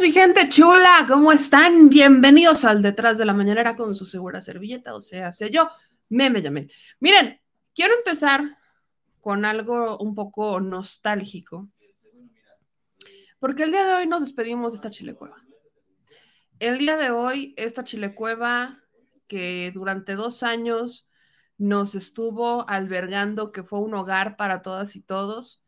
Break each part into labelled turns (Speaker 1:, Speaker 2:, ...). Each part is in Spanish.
Speaker 1: Mi gente chula, ¿cómo están? Bienvenidos al Detrás de la Mañanera con su segura servilleta, o sea, sé yo, me llamé. Miren, quiero empezar con algo un poco nostálgico, porque el día de hoy nos despedimos de esta chilecueva. El día de hoy, esta chilecueva que durante dos años nos estuvo albergando, que fue un hogar para todas y todos,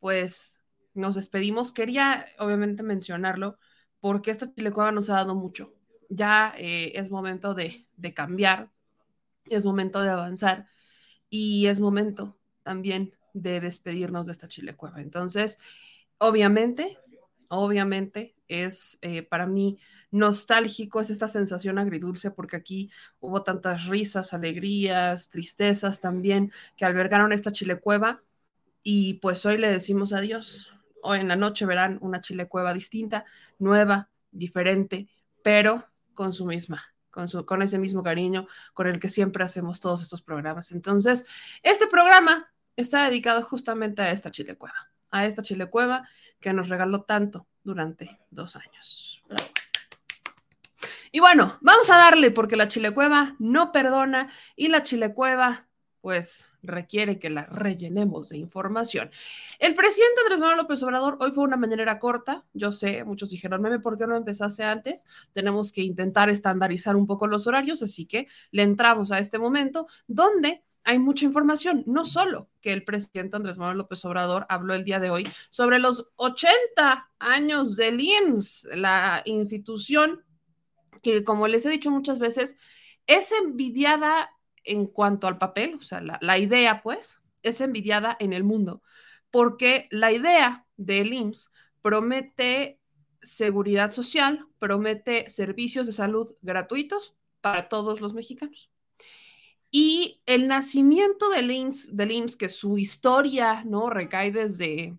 Speaker 1: pues nos despedimos. Quería obviamente mencionarlo porque esta chilecueva nos ha dado mucho. Ya eh, es momento de, cambiar, es momento de avanzar y es momento también de despedirnos de esta chilecueva. Entonces, obviamente, obviamente es eh, para mí nostálgico, es esta sensación agridulce porque aquí hubo tantas risas, alegrías, tristezas también que albergaron esta chilecueva y pues hoy le decimos adiós Hoy en la noche verán una chile cueva distinta, nueva, diferente, pero con su misma, con, su, con ese mismo cariño con el que siempre hacemos todos estos programas. Entonces, este programa está dedicado justamente a esta chile cueva, a esta chile cueva que nos regaló tanto durante dos años. Y bueno, vamos a darle porque la chile cueva no perdona y la chile cueva pues requiere que la rellenemos de información. El presidente Andrés Manuel López Obrador hoy fue una mañanera corta, yo sé, muchos dijeron, meme, ¿por qué no empezaste antes? Tenemos que intentar estandarizar un poco los horarios, así que le entramos a este momento donde hay mucha información, no solo que el presidente Andrés Manuel López Obrador habló el día de hoy sobre los 80 años del IMSS, la institución que, como les he dicho muchas veces, es envidiada en cuanto al papel, o sea, la, idea, pues, es envidiada en el mundo, porque la idea del IMSS promete seguridad social, promete servicios de salud gratuitos para todos los mexicanos. Y el nacimiento del IMSS, del IMSS que su historia, ¿no? Recae desde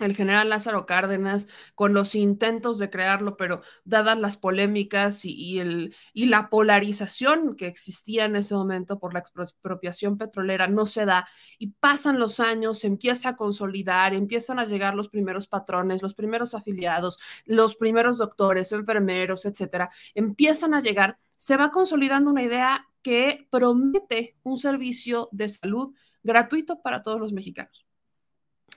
Speaker 1: el general Lázaro Cárdenas con los intentos de crearlo, pero dadas las polémicas y, el, y, la polarización que existía en ese momento por la expropiación petrolera, no se da y pasan los años, empieza a consolidar, empiezan a llegar los primeros patrones, los primeros afiliados, los primeros doctores, enfermeros, etcétera, empiezan a llegar, se va consolidando una idea que promete un servicio de salud gratuito para todos los mexicanos.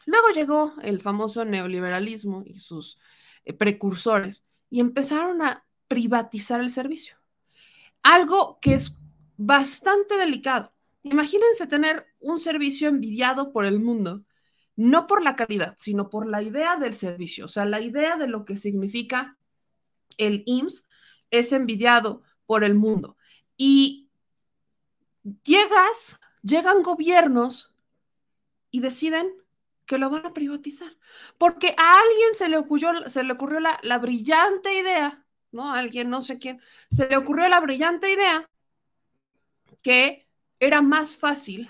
Speaker 1: Luego llegó el famoso neoliberalismo y sus eh, precursores y empezaron a privatizar el servicio. Algo que es bastante delicado. Imagínense tener un servicio envidiado por el mundo, no por la calidad, sino por la idea del servicio, o sea, la idea de lo que significa el IMSS es envidiado por el mundo. Y llegas, llegan gobiernos y deciden que lo van a privatizar. Porque a alguien se le ocurrió, se le ocurrió la, la brillante idea, ¿no? A alguien, no sé quién, se le ocurrió la brillante idea que era más fácil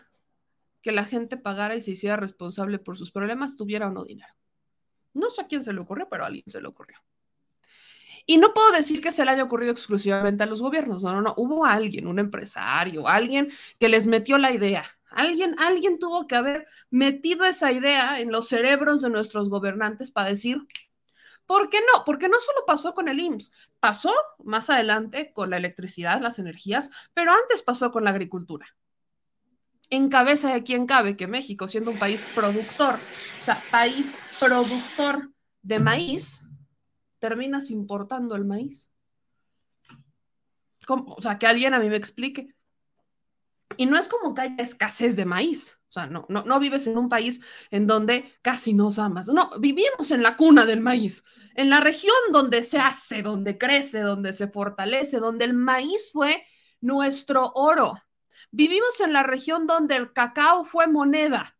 Speaker 1: que la gente pagara y se hiciera responsable por sus problemas, tuviera o no dinero. No sé a quién se le ocurrió, pero a alguien se le ocurrió. Y no puedo decir que se le haya ocurrido exclusivamente a los gobiernos, no, no, no, hubo alguien, un empresario, alguien que les metió la idea Alguien, alguien tuvo que haber metido esa idea en los cerebros de nuestros gobernantes para decir, ¿por qué no? Porque no solo pasó con el IMSS, pasó más adelante con la electricidad, las energías, pero antes pasó con la agricultura. En cabeza de quien cabe que México, siendo un país productor, o sea, país productor de maíz, terminas importando el maíz. O sea, que alguien a mí me explique. Y no es como que haya escasez de maíz. O sea, no, no, no vives en un país en donde casi no da más. No, vivimos en la cuna del maíz, en la región donde se hace, donde crece, donde se fortalece, donde el maíz fue nuestro oro. Vivimos en la región donde el cacao fue moneda.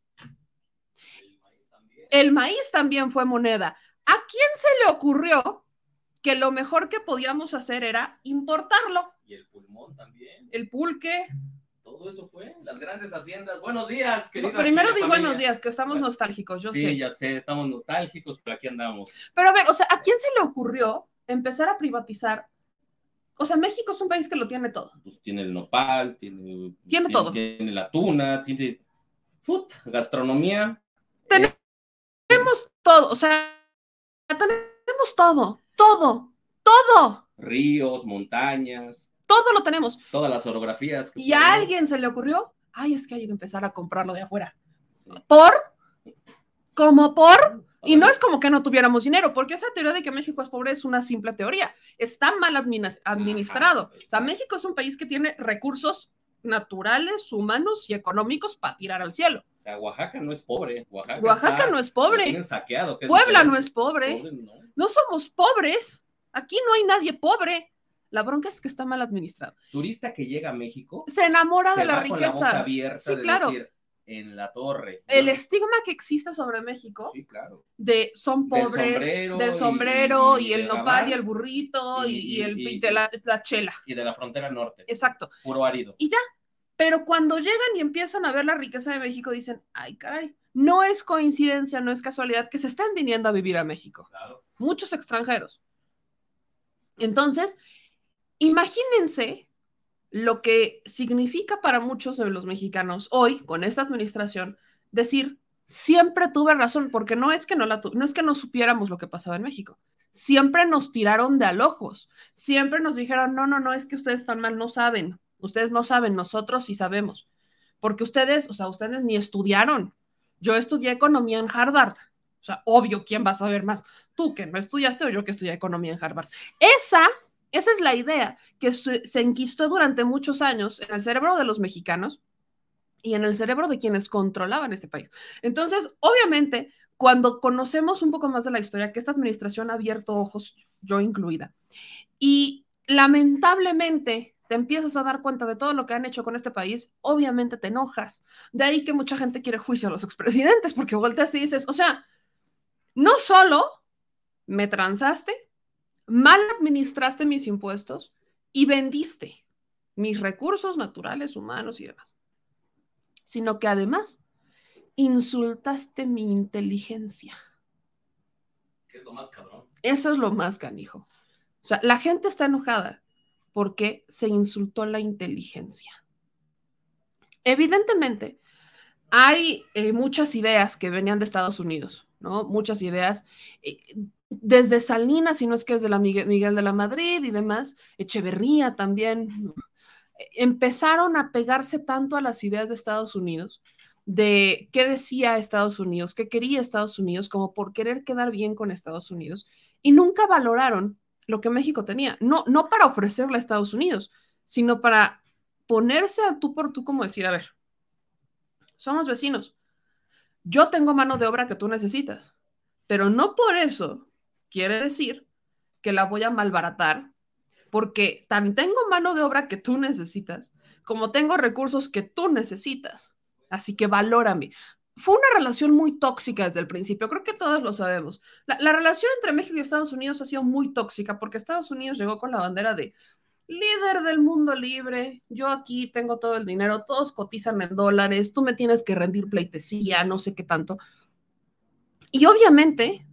Speaker 1: El maíz también fue moneda. ¿A quién se le ocurrió que lo mejor que podíamos hacer era importarlo?
Speaker 2: Y el pulmón también.
Speaker 1: El pulque.
Speaker 2: Todo eso fue. Las grandes haciendas. Buenos días, querido.
Speaker 1: Primero di buenos días, que estamos
Speaker 2: Bueno,
Speaker 1: nostálgicos, yo
Speaker 2: sí,
Speaker 1: sé.
Speaker 2: ya sé, estamos nostálgicos, pero aquí andamos.
Speaker 1: Pero a ver, o sea, ¿a quién se le ocurrió empezar a privatizar? O sea, México es un país que lo tiene todo.
Speaker 2: Pues tiene el nopal, tiene,
Speaker 1: Tiene todo.
Speaker 2: Tiene la tuna, tiene put, gastronomía.
Speaker 1: Tenemos todo, o sea, tenemos todo, todo, todo,
Speaker 2: ríos, montañas,
Speaker 1: todo lo tenemos.
Speaker 2: todas las orografías. que
Speaker 1: Y a alguien se le ocurrió, ay, es que hay que empezar a comprarlo de afuera.
Speaker 2: Sí.
Speaker 1: ¿Por? ¿Como por? Y no es como que no tuviéramos dinero, porque esa teoría de que México es pobre es una simple teoría. Está mal adminis- administrado. O sea. México es un país que tiene recursos naturales, humanos y económicos para tirar al cielo.
Speaker 2: O sea, Oaxaca no es pobre. Oaxaca,
Speaker 1: Oaxaca
Speaker 2: está-
Speaker 1: no es pobre.
Speaker 2: saqueado. que
Speaker 1: Puebla no es pobre.
Speaker 2: Pobre, no.
Speaker 1: No somos pobres. Aquí no hay nadie pobre. La bronca es que está mal administrado.
Speaker 2: Turista que llega a México
Speaker 1: Se enamora
Speaker 2: se
Speaker 1: de la
Speaker 2: va con la boca
Speaker 1: riqueza.
Speaker 2: abierta
Speaker 1: Sí,
Speaker 2: de
Speaker 1: claro.
Speaker 2: decir, en la torre.
Speaker 1: El estigma que existe sobre México
Speaker 2: Sí, claro.
Speaker 1: de son
Speaker 2: Del
Speaker 1: pobres,
Speaker 2: sombrero
Speaker 1: del
Speaker 2: y-
Speaker 1: sombrero y,
Speaker 2: y
Speaker 1: el nopal y el burrito y,
Speaker 2: y-
Speaker 1: y el,
Speaker 2: y-
Speaker 1: y de la, la chela.
Speaker 2: Y de la frontera norte.
Speaker 1: Exacto.
Speaker 2: Puro árido.
Speaker 1: Pero cuando llegan y empiezan a ver la riqueza de México, dicen, ay, caray, no es coincidencia, no es casualidad que se están viniendo a vivir a México.
Speaker 2: Claro.
Speaker 1: Muchos extranjeros. Entonces, imagínense lo que significa para muchos de los mexicanos hoy, con esta administración, decir, siempre tuve razón, porque no es que no, la no es que no supiéramos lo que pasaba en México. Siempre nos tiraron de alojos, siempre nos dijeron, no, no, no, es que ustedes están mal, no saben, ustedes no saben, nosotros sí sabemos, porque ustedes, o sea, ustedes ni estudiaron. Yo estudié economía en Harvard, o sea, obvio, ¿quién va a saber más? Tú que no estudiaste o yo que estudié economía en Harvard. Esa, esa es la idea que se, enquistó durante muchos años en el cerebro de los mexicanos y en el cerebro de quienes controlaban este país. Entonces, obviamente, cuando conocemos un poco más de la historia, que esta administración ha abierto ojos, yo incluida, y lamentablemente te empiezas a dar cuenta de todo lo que han hecho con este país, obviamente te enojas. De ahí que mucha gente quiere juicio a los expresidentes, porque volteas y dices, o sea, no solo me transaste, mal administraste mis impuestos y vendiste mis recursos naturales, humanos y demás, sino que además insultaste mi inteligencia.
Speaker 2: Que es lo más cabrón.
Speaker 1: Eso es lo más canijo. O sea, la gente está enojada porque se insultó la inteligencia. Evidentemente, hay eh, muchas ideas que venían de Estados Unidos, ¿no? Muchas ideas, eh, desde Salinas, si no es que es de la Miguel, de la Madrid y demás, Echeverría también, ¿no? empezaron a pegarse tanto a las ideas de Estados Unidos, de qué decía Estados Unidos, qué quería Estados Unidos, como por querer quedar bien con Estados Unidos, y nunca valoraron lo que México tenía, no, no para ofrecerle a Estados Unidos, sino para ponerse a tú por tú como decir, a ver, somos vecinos, yo tengo mano de obra que tú necesitas, pero no por eso quiere decir que la voy a malbaratar, porque tan tengo mano de obra que tú necesitas, como tengo recursos que tú necesitas. Así que valórame. Fue una relación muy tóxica desde el principio, creo que todos lo sabemos. La, la, relación entre México y Estados Unidos ha sido muy tóxica porque Estados Unidos llegó con la bandera de líder del mundo libre, yo aquí tengo todo el dinero, todos cotizan en dólares, tú me tienes que rendir pleitesía, no sé qué tanto. Y obviamente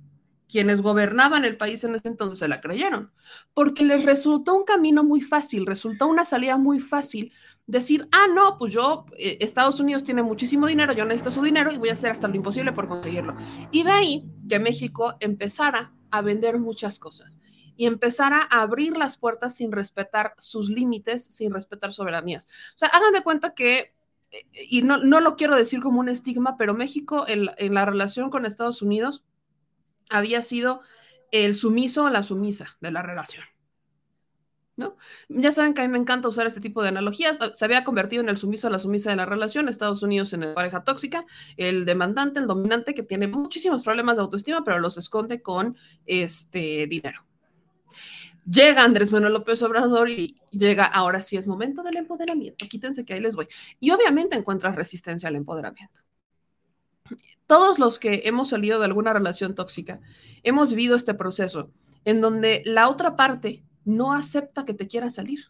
Speaker 1: quienes gobernaban el país en ese entonces se la creyeron, porque les resultó un camino muy fácil, resultó una salida muy fácil decir, ah, no, pues yo, eh, Estados Unidos tiene muchísimo dinero, yo necesito su dinero y voy a hacer hasta lo imposible por conseguirlo. Y de ahí que México empezara a vender muchas cosas y empezara a abrir las puertas sin respetar sus límites, sin respetar soberanías. O sea, hagan de cuenta que, eh, y no, no lo quiero decir como un estigma, pero México en, en la relación con Estados Unidos había sido el sumiso o la sumisa de la relación. Ya saben que a mí me encanta usar este tipo de analogías. Se había convertido en el sumiso o la sumisa de la relación, Estados Unidos en la pareja tóxica, el demandante, el dominante, que tiene muchísimos problemas de autoestima, pero los esconde con este dinero. Llega Andrés Manuel López Obrador y llega, ahora sí es momento del empoderamiento, quítense que ahí les voy. Y obviamente encuentras resistencia al empoderamiento. todos los que hemos salido de alguna relación tóxica, hemos vivido este proceso en donde la otra parte no acepta que te quiera salir.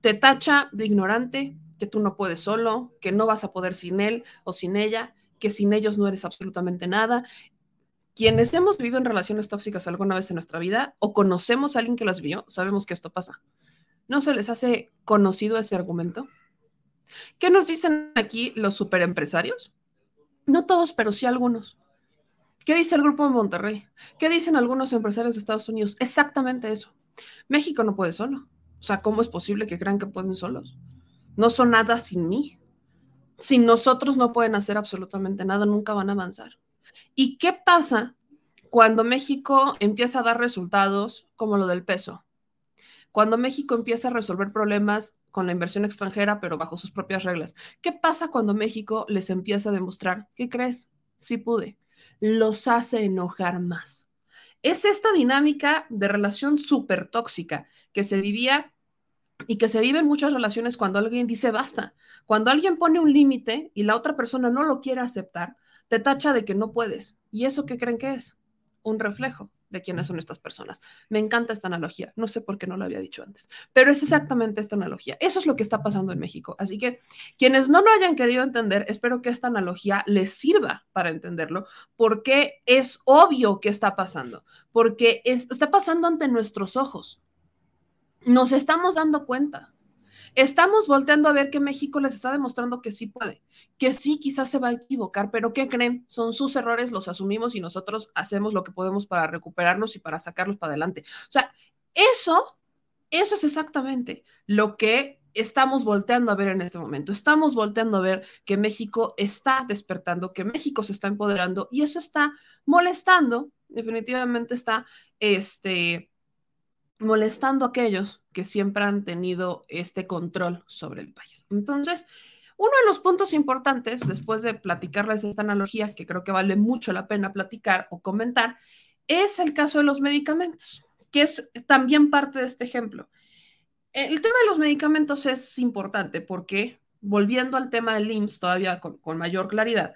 Speaker 1: Te tacha de ignorante, que tú no puedes solo, que no vas a poder sin él o sin ella, que sin ellos no eres absolutamente nada. Quienes hemos vivido en relaciones tóxicas alguna vez en nuestra vida o conocemos a alguien que las vio, sabemos que esto pasa. ¿No se les hace conocido ese argumento? ¿Qué nos dicen aquí los superempresarios? No todos, pero sí algunos. ¿Qué dice el Grupo de Monterrey? ¿Qué dicen algunos empresarios de Estados Unidos? Exactamente eso. México no puede solo. O sea, ¿cómo es posible que crean que pueden solos? No son nada sin mí. Sin nosotros no pueden hacer absolutamente nada, nunca van a avanzar. ¿Y qué pasa cuando México empieza a dar resultados como lo del peso? Cuando México empieza a resolver problemas con la inversión extranjera, pero bajo sus propias reglas. ¿Qué pasa cuando México les empieza a demostrar, ¿qué crees? Sí pude. Los hace enojar más. Es esta dinámica de relación súper tóxica que se vivía y que se vive en muchas relaciones cuando alguien dice basta. Cuando alguien pone un límite y la otra persona no lo quiere aceptar, te tacha de que no puedes. ¿Y eso qué creen que es? Un reflejo de quiénes son estas personas. Me encanta esta analogía, no sé por qué no lo había dicho antes, pero es exactamente esta analogía. Eso es lo que está pasando en México. Así que quienes no lo hayan querido entender, espero que esta analogía les sirva para entenderlo, porque es obvio que está pasando, porque está pasando ante nuestros ojos. Nos estamos dando cuenta. Estamos volteando a ver que México les está demostrando que sí puede, que sí quizás se va a equivocar, pero ¿qué creen? Son sus errores, los asumimos y nosotros hacemos lo que podemos para recuperarlos y para sacarlos para adelante. O sea, eso, eso es exactamente lo que estamos volteando a ver en este momento. Estamos volteando a ver que México está despertando, que México se está empoderando y eso está molestando, definitivamente está, este, molestando a aquellos que siempre han tenido este control sobre el país. Entonces, uno de los puntos importantes, después de platicarles esta analogía, que creo que vale mucho la pena platicar o comentar, es el caso de los medicamentos, que es también parte de este ejemplo. El tema de los medicamentos es importante porque, volviendo al tema del IMSS todavía con, con mayor claridad,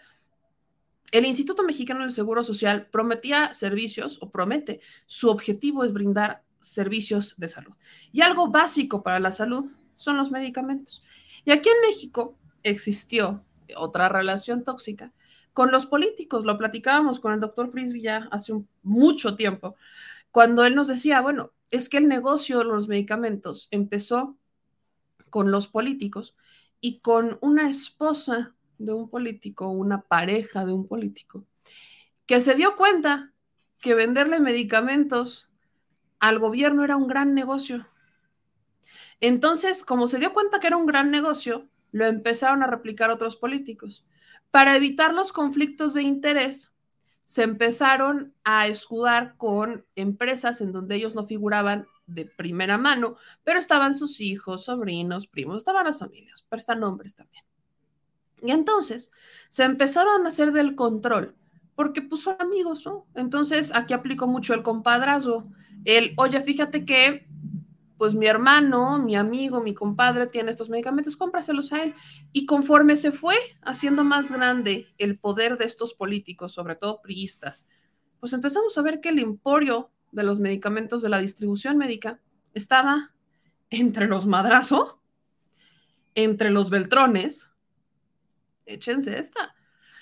Speaker 1: el Instituto Mexicano del Seguro Social prometía servicios o promete, su objetivo es brindar servicios de salud. Y algo básico para la salud son los medicamentos. Y aquí en México existió otra relación tóxica con los políticos. Lo platicábamos con el doctor Frisby ya hace mucho tiempo, cuando él nos decía, bueno, es que el negocio de los medicamentos empezó con los políticos y con una esposa de un político, una pareja de un político, que se dio cuenta que venderle medicamentos al gobierno era un gran negocio. Entonces, como se dio cuenta que era un gran negocio, lo empezaron a replicar otros políticos. Para evitar los conflictos de interés, se empezaron a escudar con empresas en donde ellos no figuraban de primera mano, pero estaban sus hijos, sobrinos, primos, estaban las familias, pero están nombres también. Y entonces se empezaron a hacer del control, porque pues son amigos, ¿no? Entonces aquí aplicó mucho el compadrazgo el, oye, fíjate que pues mi hermano, mi amigo, mi compadre tiene estos medicamentos, cómpraselos a él. Y conforme se fue haciendo más grande el poder de estos políticos, sobre todo priistas, pues empezamos a ver que el emporio de los medicamentos de la distribución médica estaba entre los madrazo, entre los beltrones, échense esta.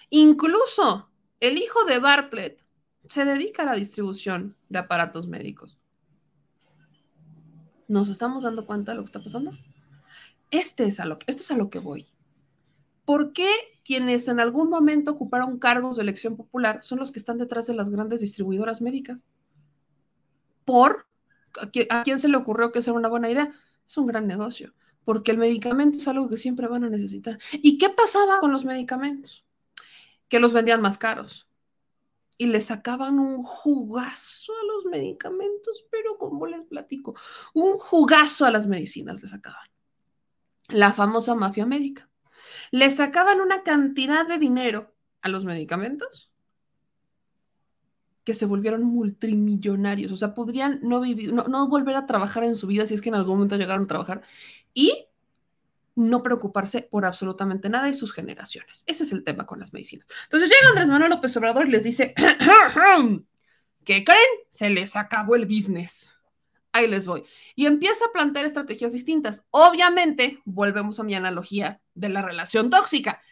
Speaker 1: Incluso el hijo de Bartlett se dedica a la distribución de aparatos médicos. ¿Nos estamos dando cuenta de lo que está pasando? Este es a lo, esto es a lo que voy. ¿Por qué quienes en algún momento ocuparon cargos de elección popular son los que están detrás de las grandes distribuidoras médicas? ¿Por? ¿A quién se le ocurrió que esa era una buena idea? Es un gran negocio, porque el medicamento es algo que siempre van a necesitar. ¿Y qué pasaba con los medicamentos? Que los vendían más caros y le sacaban un jugazo a los medicamentos, pero como les platico, un jugazo a las medicinas le sacaban. La famosa mafia médica. Le sacaban una cantidad de dinero a los medicamentos que se volvieron multimillonarios. O sea, podrían no, vivir, no, no volver a trabajar en su vida si es que en algún momento llegaron a trabajar. Y no preocuparse por absolutamente nada y sus generaciones. Ese es el tema con las medicinas. Entonces llega Andrés Manuel López Obrador y les dice, ¿qué creen? Se les acabó el business. Ahí les voy. Y empieza a plantear estrategias distintas. Obviamente, volvemos a mi analogía de la relación tóxica.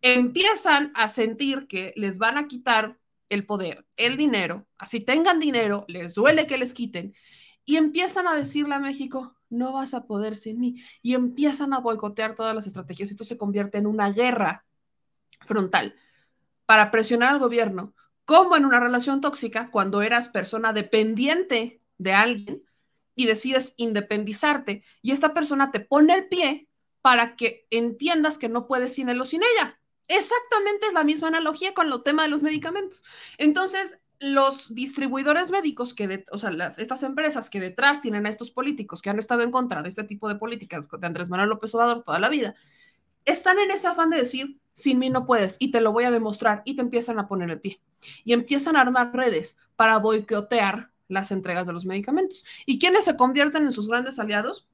Speaker 1: Empiezan a sentir que les van a quitar el poder, el dinero, así tengan dinero, les duele que les quiten, y empiezan a decirle a México, no vas a poder sin mí. Y empiezan a boicotear todas las estrategias. Esto se convierte en una guerra frontal para presionar al gobierno, como en una relación tóxica, cuando eras persona dependiente de alguien y decides independizarte y esta persona te pone el pie para que entiendas que no puedes sin él o sin ella. Exactamente es la misma analogía con el tema de los medicamentos. Entonces, los distribuidores médicos que, o sea, estas empresas que detrás tienen a estos políticos que han estado en contra de este tipo de políticas de Andrés Manuel López Obrador toda la vida, están en ese afán de decir, sin mí no puedes y te lo voy a demostrar y te empiezan a poner el pie y empiezan a armar redes para boicotear las entregas de los medicamentos. ¿Y quiénes se convierten en sus grandes aliados?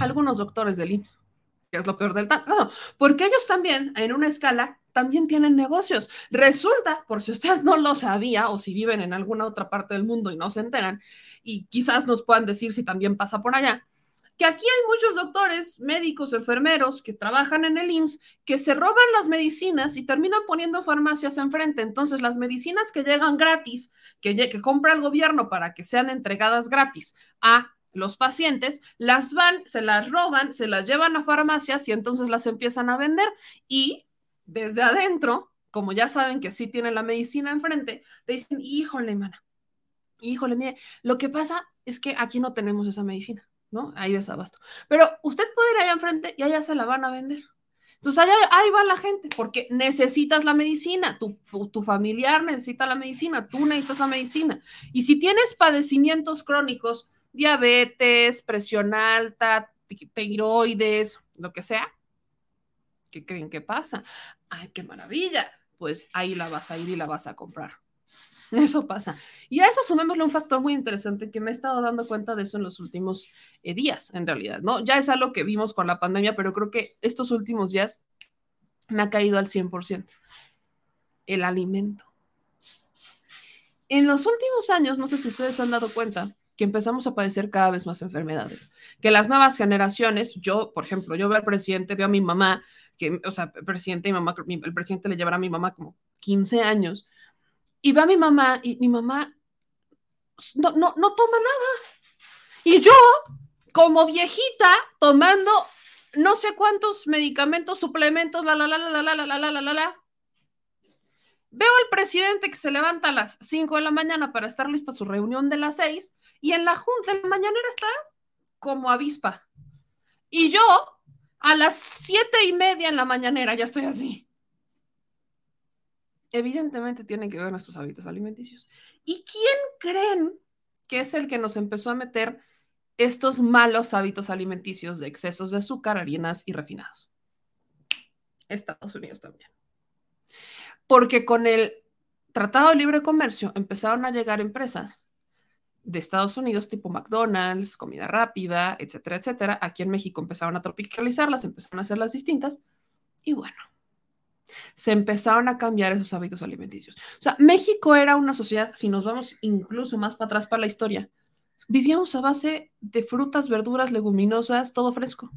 Speaker 1: Algunos doctores del IMSS, que es lo peor del caso, porque ellos también, en una escala, también tienen negocios. Resulta, por si usted no lo sabía o si viven en alguna otra parte del mundo y no se enteran, y quizás nos puedan decir si también pasa por allá, que aquí hay muchos doctores, médicos, enfermeros que trabajan en el IMSS que se roban las medicinas y terminan poniendo farmacias enfrente. Entonces, las medicinas que llegan gratis, que, que compra el gobierno para que sean entregadas gratis a los pacientes, las van, se las roban, se las llevan a farmacias y entonces las empiezan a vender y desde adentro, como ya saben que sí tienen la medicina enfrente, te dicen, híjole, mana, híjole, mire, lo que pasa es que aquí no tenemos esa medicina, ¿no? Hay desabasto. Pero usted puede ir allá enfrente y allá se la van a vender. Entonces, allá, ahí va la gente, porque necesitas la medicina, tu, tu, familiar necesita la medicina, tú necesitas la medicina. Y si tienes padecimientos crónicos, diabetes, presión alta, tiroides, lo que sea, ¿qué creen que pasa? ¡ay, qué maravilla! Pues ahí la vas a ir y la vas a comprar. Eso pasa. Y a eso sumémosle un factor muy interesante que me he estado dando cuenta de eso en los últimos eh, días, en realidad, ¿no? Ya es algo que vimos con la pandemia, pero creo que estos últimos días me ha caído al 100%. El alimento. En los últimos años, no sé si ustedes han dado cuenta, que empezamos a padecer cada vez más enfermedades. Que las nuevas generaciones, yo, por ejemplo, yo veo al presidente, veo a mi mamá que, o sea, el presidente y mamá, el presidente le llevará a mi mamá como 15 años, y va mi mamá y mi mamá no, no, no toma nada. Y yo, como viejita, tomando no sé cuántos medicamentos, suplementos, la, la, la, la, la, la, la, la, la, la, la. Veo al presidente que se levanta a las 5 de la mañana para estar listo a su reunión de las 6 y en la junta de la mañanera está como avispa. Y yo a las siete y media en la mañanera ya estoy así. Evidentemente tienen que ver nuestros hábitos alimenticios. ¿Y quién creen que es el que nos empezó a meter estos malos hábitos alimenticios de excesos de azúcar, harinas y refinados? Estados Unidos también. Porque con el Tratado de Libre Comercio empezaron a llegar empresas de Estados Unidos, tipo McDonald's, comida rápida, etcétera, etcétera. Aquí en México empezaron a tropicalizarlas, empezaron a hacerlas distintas y bueno, se empezaron a cambiar esos hábitos alimenticios. O sea, México era una sociedad, si nos vamos incluso más para atrás para la historia, vivíamos a base de frutas, verduras, leguminosas, todo fresco.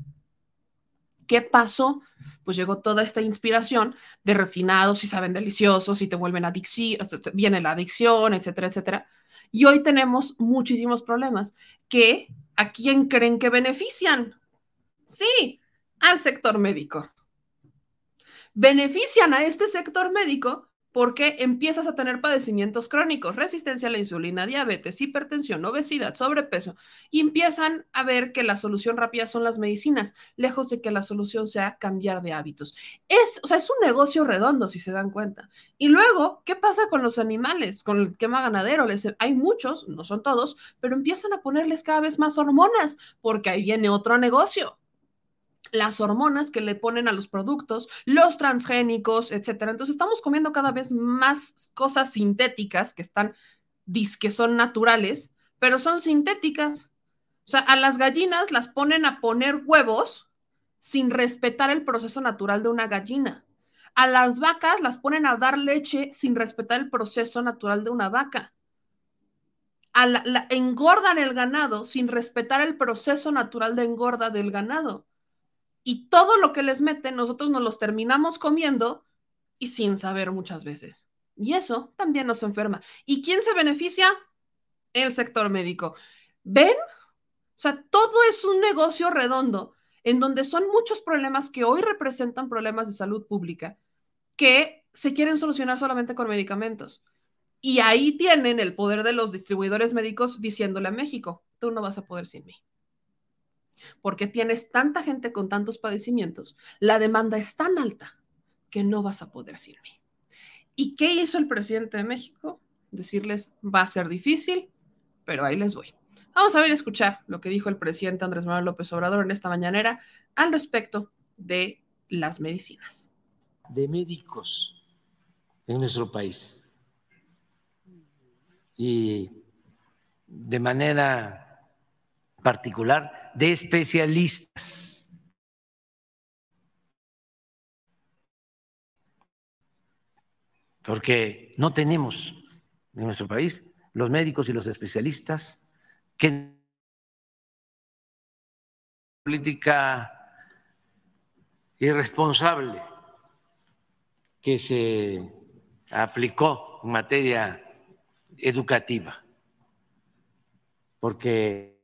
Speaker 1: ¿Qué pasó? Pues llegó toda esta inspiración de refinados y saben deliciosos y te vuelven adicción, viene la adicción, etcétera, etcétera. Y hoy tenemos muchísimos problemas que a quién creen que benefician. Sí, al sector médico. Benefician a este sector médico porque empiezas a tener padecimientos crónicos, resistencia a la insulina, diabetes, hipertensión, obesidad, sobrepeso, y empiezan a ver que la solución rápida son las medicinas, lejos de que la solución sea cambiar de hábitos. Es, o sea, es un negocio redondo, si se dan cuenta. Y luego, ¿qué pasa con los animales, con el quema ganadero? Les, hay muchos, no son todos, pero empiezan a ponerles cada vez más hormonas, porque ahí viene otro negocio las hormonas que le ponen a los productos, los transgénicos, etcétera. Entonces estamos comiendo cada vez más cosas sintéticas que están, que son naturales, pero son sintéticas. O sea, a las gallinas las ponen a poner huevos sin respetar el proceso natural de una gallina. A las vacas las ponen a dar leche sin respetar el proceso natural de una vaca. engordan el ganado sin respetar el proceso natural de engorda del ganado. Y todo lo que les meten, nosotros nos los terminamos comiendo y sin saber muchas veces. Y eso también nos enferma. ¿Y quién se beneficia? El sector médico. ¿Ven? O sea, todo es un negocio redondo en donde son muchos problemas que hoy representan problemas de salud pública que se quieren solucionar solamente con medicamentos. Y ahí tienen el poder de los distribuidores médicos diciéndole a México, tú no vas a poder sin mí. Porque tienes tanta gente con tantos padecimientos, la demanda es tan alta que no vas a poder sin mí. ¿Y qué hizo el presidente de México? Decirles, va a ser difícil, pero ahí les voy. Vamos a ver escuchar lo que dijo el presidente Andrés Manuel López Obrador en esta mañanera al respecto de las medicinas.
Speaker 3: De médicos en nuestro país. Y de manera particular de especialistas. Porque no tenemos en nuestro país los médicos y los especialistas que política irresponsable que se aplicó en materia educativa, porque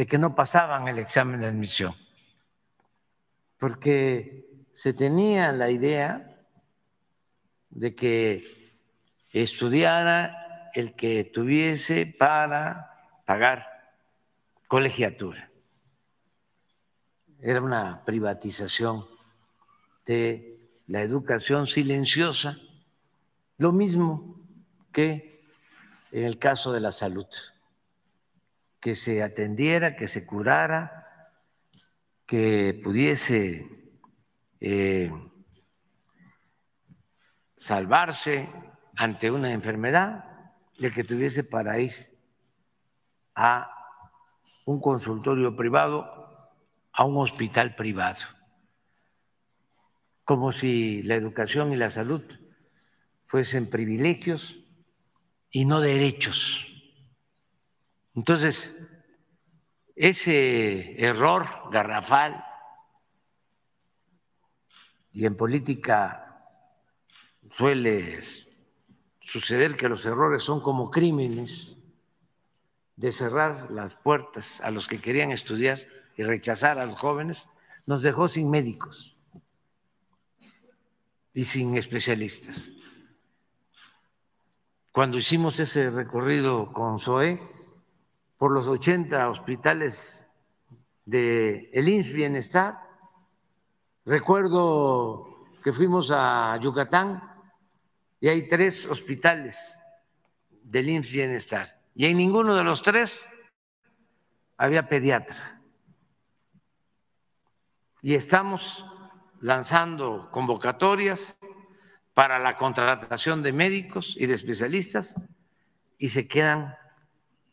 Speaker 3: de que no pasaban el examen de admisión, porque se tenía la idea de que estudiara el que tuviese para pagar colegiatura. Era una privatización de la educación silenciosa, lo mismo que en el caso de la salud que se atendiera, que se curara, que pudiese eh, salvarse ante una enfermedad, de que tuviese para ir a un consultorio privado, a un hospital privado, como si la educación y la salud fuesen privilegios y no derechos. Entonces, ese error garrafal, y en política suele suceder que los errores son como crímenes, de cerrar las puertas a los que querían estudiar y rechazar a los jóvenes, nos dejó sin médicos y sin especialistas. Cuando hicimos ese recorrido con SOE, por los 80 hospitales de el INS Bienestar. Recuerdo que fuimos a Yucatán y hay tres hospitales del INS Bienestar y en ninguno de los tres había pediatra. Y estamos lanzando convocatorias para la contratación de médicos y de especialistas y se quedan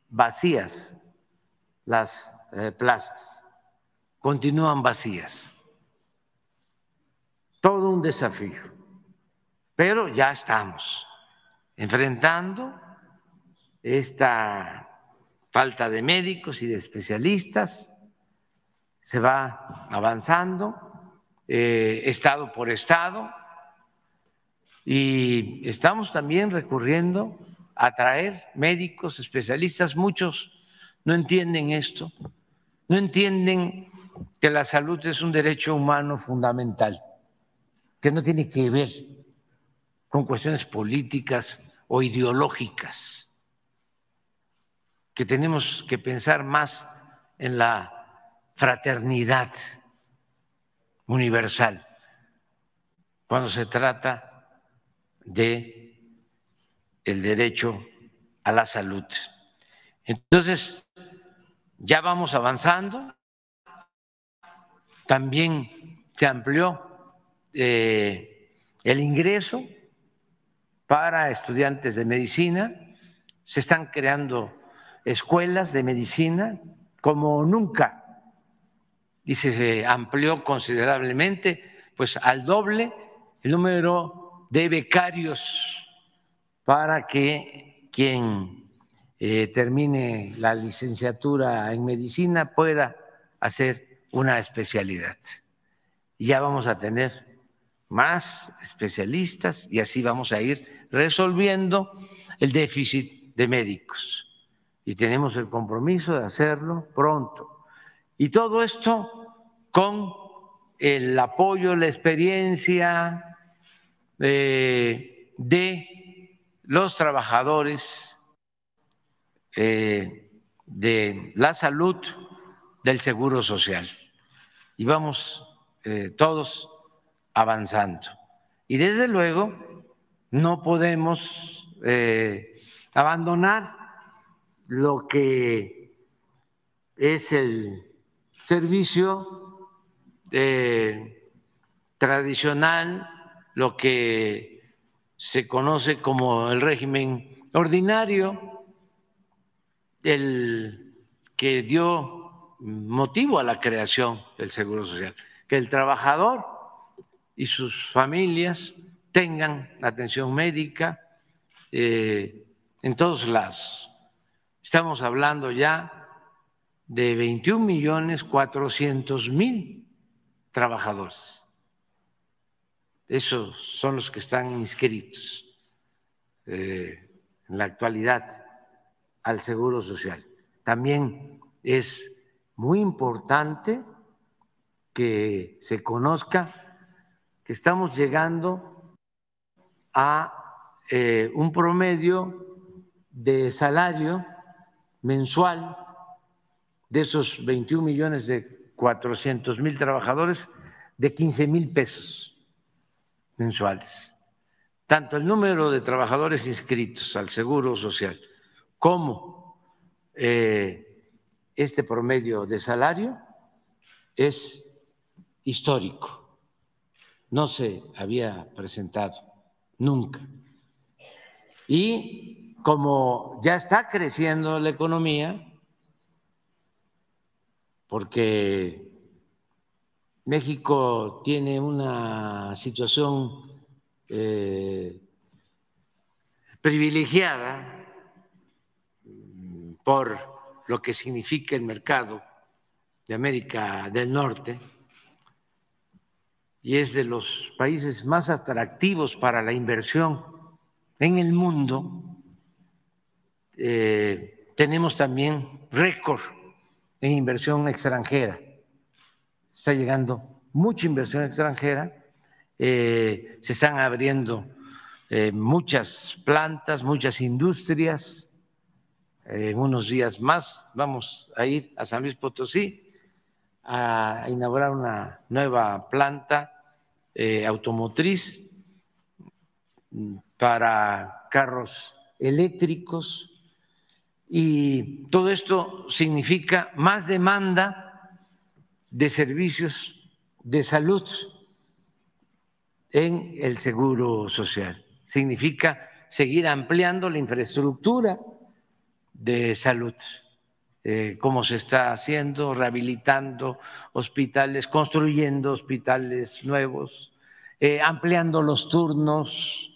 Speaker 3: vacías las eh, plazas, continúan vacías. Todo un desafío, pero ya estamos enfrentando esta falta de médicos y de especialistas, se va avanzando, eh, estado por estado, y estamos también recurriendo atraer médicos, especialistas, muchos no entienden esto, no entienden que la salud es un derecho humano fundamental, que no tiene que ver con cuestiones políticas o ideológicas, que tenemos que pensar más en la fraternidad universal cuando se trata de el derecho a la salud. Entonces, ya vamos avanzando. También se amplió eh, el ingreso para estudiantes de medicina, se están creando escuelas de medicina como nunca y se amplió considerablemente, pues al doble el número de becarios para que quien eh, termine la licenciatura en medicina pueda hacer una especialidad. Y ya vamos a tener más especialistas y así vamos a ir resolviendo el déficit de médicos. Y tenemos el compromiso de hacerlo pronto. Y todo esto con el apoyo, la experiencia eh, de los trabajadores eh, de la salud del Seguro Social. Y vamos eh, todos avanzando. Y desde luego no podemos abandonar lo que es el servicio eh, tradicional, lo que se conoce como el régimen ordinario, el que dio motivo a la creación del Seguro Social, que el trabajador y sus familias tengan atención médica eh, en todos lados. Estamos hablando ya de 21 millones 400 mil trabajadores. Esos son los que están inscritos eh, en la actualidad al Seguro Social. También es muy importante que se conozca que estamos llegando a eh, un promedio de salario mensual de esos 21 millones de 400 mil trabajadores, de 15 mil pesos mensuales. Tanto el número de trabajadores inscritos al Seguro Social como eh, este promedio de salario es histórico. No se había presentado nunca. Y como ya está creciendo la economía, porque México tiene una situación eh, privilegiada por lo que significa el mercado de América del Norte y es de los países más atractivos para la inversión en el mundo, eh, tenemos también récord en inversión extranjera. Está llegando mucha inversión extranjera, eh, se están abriendo eh, muchas plantas, muchas industrias. en unos días más vamos a ir a San Luis Potosí a inaugurar una nueva planta eh, automotriz para carros eléctricos y todo esto significa más demanda de servicios de salud en el seguro social. Significa seguir ampliando la infraestructura de salud, eh, como se está haciendo, rehabilitando hospitales, construyendo hospitales nuevos, eh, ampliando los turnos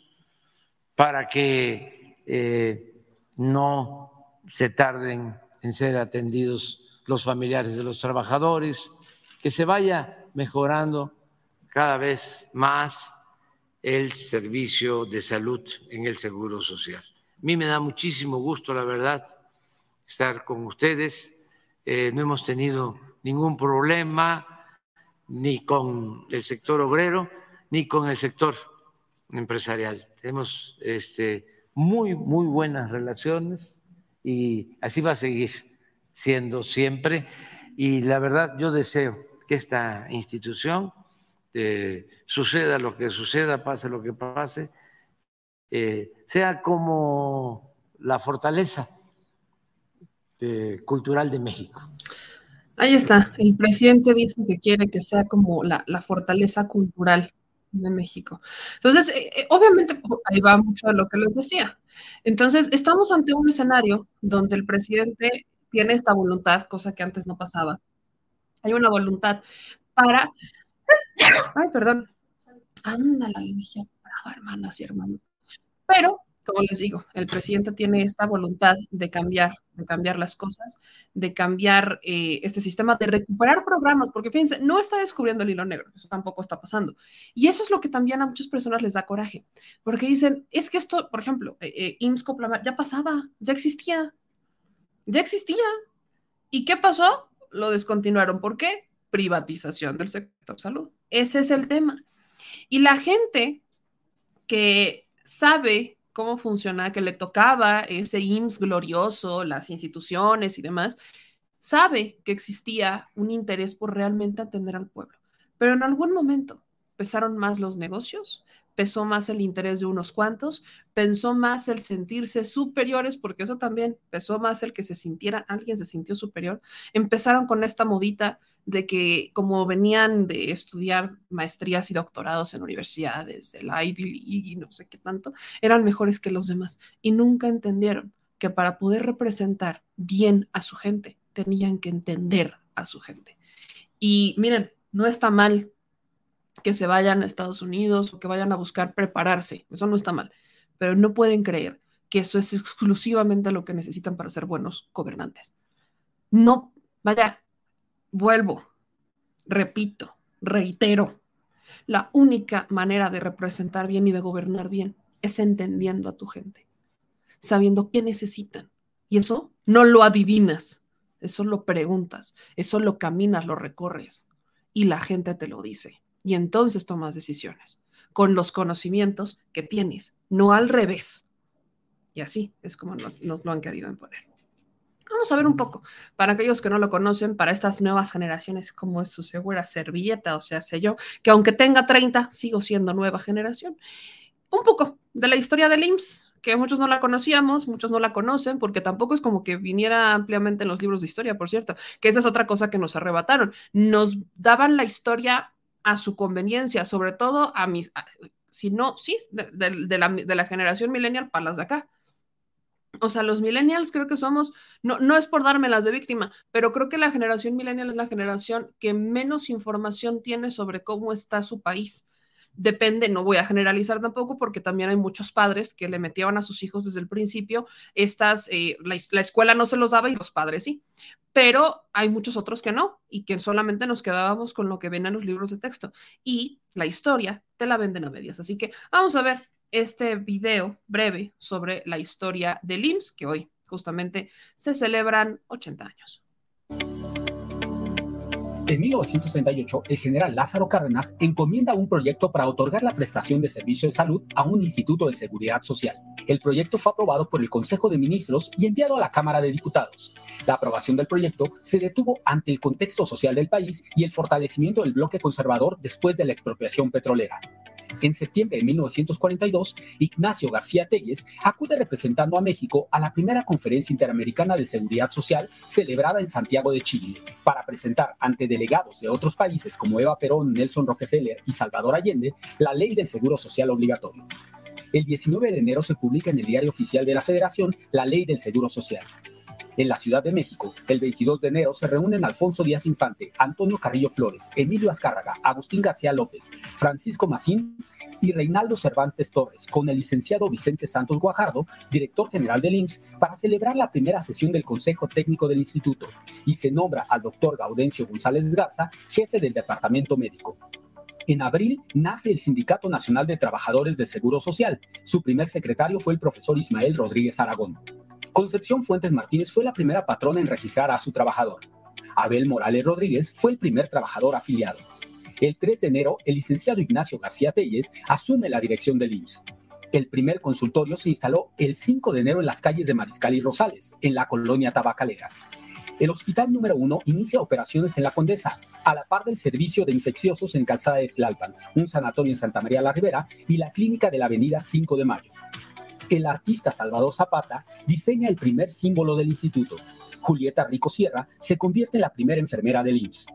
Speaker 3: para que eh, no se tarden en ser atendidos los familiares de los trabajadores, que se vaya mejorando cada vez más el servicio de salud en el Seguro Social. A mí me da muchísimo gusto, la verdad, estar con ustedes. Eh, no hemos tenido ningún problema ni con el sector obrero ni con el sector empresarial. Tenemos este, muy, muy buenas relaciones y así va a seguir siendo siempre. Y la verdad, yo deseo que esta institución eh, suceda lo que suceda, pase lo que pase, eh, sea como la fortaleza eh, cultural de México.
Speaker 1: Ahí está, el presidente dice que quiere que sea como la, la fortaleza cultural de México. Entonces, obviamente, ahí va mucho de lo que les decía. Entonces, estamos ante un escenario donde el presidente tiene esta voluntad, cosa que antes no pasaba. Hay una voluntad para... Ay, perdón. Anda la brava, hermanas y hermanos. Pero como les digo, el presidente tiene esta voluntad de cambiar, de cambiar las cosas, de cambiar eh, este sistema, de recuperar programas, porque fíjense, no está descubriendo el hilo negro, eso tampoco está pasando. Y eso es lo que también a muchas personas les da coraje, porque dicen, es que esto, por ejemplo, eh, eh ya pasaba, ya existía, ya existía. ¿Y qué pasó? Lo descontinuaron. ¿Por qué? Privatización del sector salud. Ese es el tema. Y la gente que sabe cómo funciona, que le tocaba ese IMSS glorioso, las instituciones y demás, sabe que existía un interés por realmente atender al pueblo. Pero en algún momento pesaron más los negocios, pesó más el interés de unos cuantos, pensó más el sentirse superiores, porque eso también pesó más el que se sintiera, alguien se sintió superior. Empezaron con esta modita de que como venían de estudiar maestrías y doctorados en universidades, el Ivy League y no sé qué tanto, eran mejores que los demás y nunca entendieron que para poder representar bien a su gente, tenían que entender a su gente. Y miren, no está mal que se vayan a Estados Unidos o que vayan a buscar prepararse, eso no está mal, pero no pueden creer que eso es exclusivamente lo que necesitan para ser buenos gobernantes. No, vaya, vuelvo, repito, reitero, la única manera de representar bien y de gobernar bien es entendiendo a tu gente, sabiendo qué necesitan. Y eso no lo adivinas, eso lo preguntas, eso lo caminas, lo recorres y la gente te lo dice. Y entonces tomas decisiones con los conocimientos que tienes, no al revés. Y así es como nos, lo han querido imponer. Vamos a ver un poco, para aquellos que no lo conocen, para estas nuevas generaciones, como es su segura servilleta, o sea, sé yo, que aunque tenga 30, sigo siendo nueva generación. Un poco de la historia del IMSS, que muchos no la conocíamos, muchos no la conocen, porque tampoco es como que viniera ampliamente en los libros de historia, por cierto, que esa es otra cosa que nos arrebataron. Nos daban la historia a su conveniencia, sobre todo a mis, si no, sí, de, la, de la generación millennial para las de acá o sea, los millennials creo que somos, no, no es por dármelas de víctima, pero creo que la generación millennial es la generación que menos información tiene sobre cómo está su país. Depende, no voy a generalizar tampoco porque también hay muchos padres que le metían a sus hijos desde el principio, estas, eh, la, la, escuela no se los daba y los padres sí, pero hay muchos otros que no y que solamente nos quedábamos con lo que ven en los libros de texto y la historia te la venden a medias. Así que vamos a ver este video breve sobre la historia del IMSS, que hoy justamente se celebran 80 años.
Speaker 4: En 1938, el general Lázaro Cárdenas encomienda un proyecto para otorgar la prestación de servicio de salud a un instituto de seguridad social. El proyecto fue aprobado por el Consejo de Ministros y enviado a la Cámara de Diputados. La aprobación del proyecto se detuvo ante el contexto social del país y el fortalecimiento del bloque conservador después de la expropiación petrolera. En septiembre de 1942, Ignacio García Telles acude representando a México a la primera conferencia interamericana de seguridad social celebrada en Santiago de Chile, para presentar ante delegados de otros países como Eva Perón, Nelson Rockefeller y Salvador Allende la ley del seguro social obligatorio. El 19 de enero se publica en el Diario Oficial de la Federación la ley del seguro social. En la Ciudad de México, el 22 de enero se reúnen Alfonso Díaz Infante, Antonio Carrillo Flores, Emilio Azcárraga, Agustín García López, Francisco Macín y Reinaldo Cervantes Torres con el licenciado Vicente Santos Guajardo, director general del IMSS, para celebrar la primera sesión del Consejo Técnico del Instituto y se nombra al doctor Gaudencio González Garza, jefe del Departamento Médico. En abril nace el Sindicato Nacional de Trabajadores de Seguro Social. Su primer secretario fue el profesor Ismael Rodríguez Aragón. Concepción Fuentes Martínez fue la primera patrona en registrar a su trabajador. Abel Morales Rodríguez fue el primer trabajador afiliado. El 3 de enero, el licenciado Ignacio García Telles asume la dirección del IMSS. El primer consultorio se instaló el 5 de enero en las calles de Mariscal y Rosales, en la colonia tabacalera. El hospital número 1 inicia operaciones en la Condesa, a la par del servicio de infecciosos en Calzada de Tlalpan, un sanatorio en Santa María la Ribera y la clínica de la avenida 5 de Mayo el artista Salvador Zapata diseña el primer símbolo del instituto. Julieta Rico Sierra se convierte en la primera enfermera del IMSS.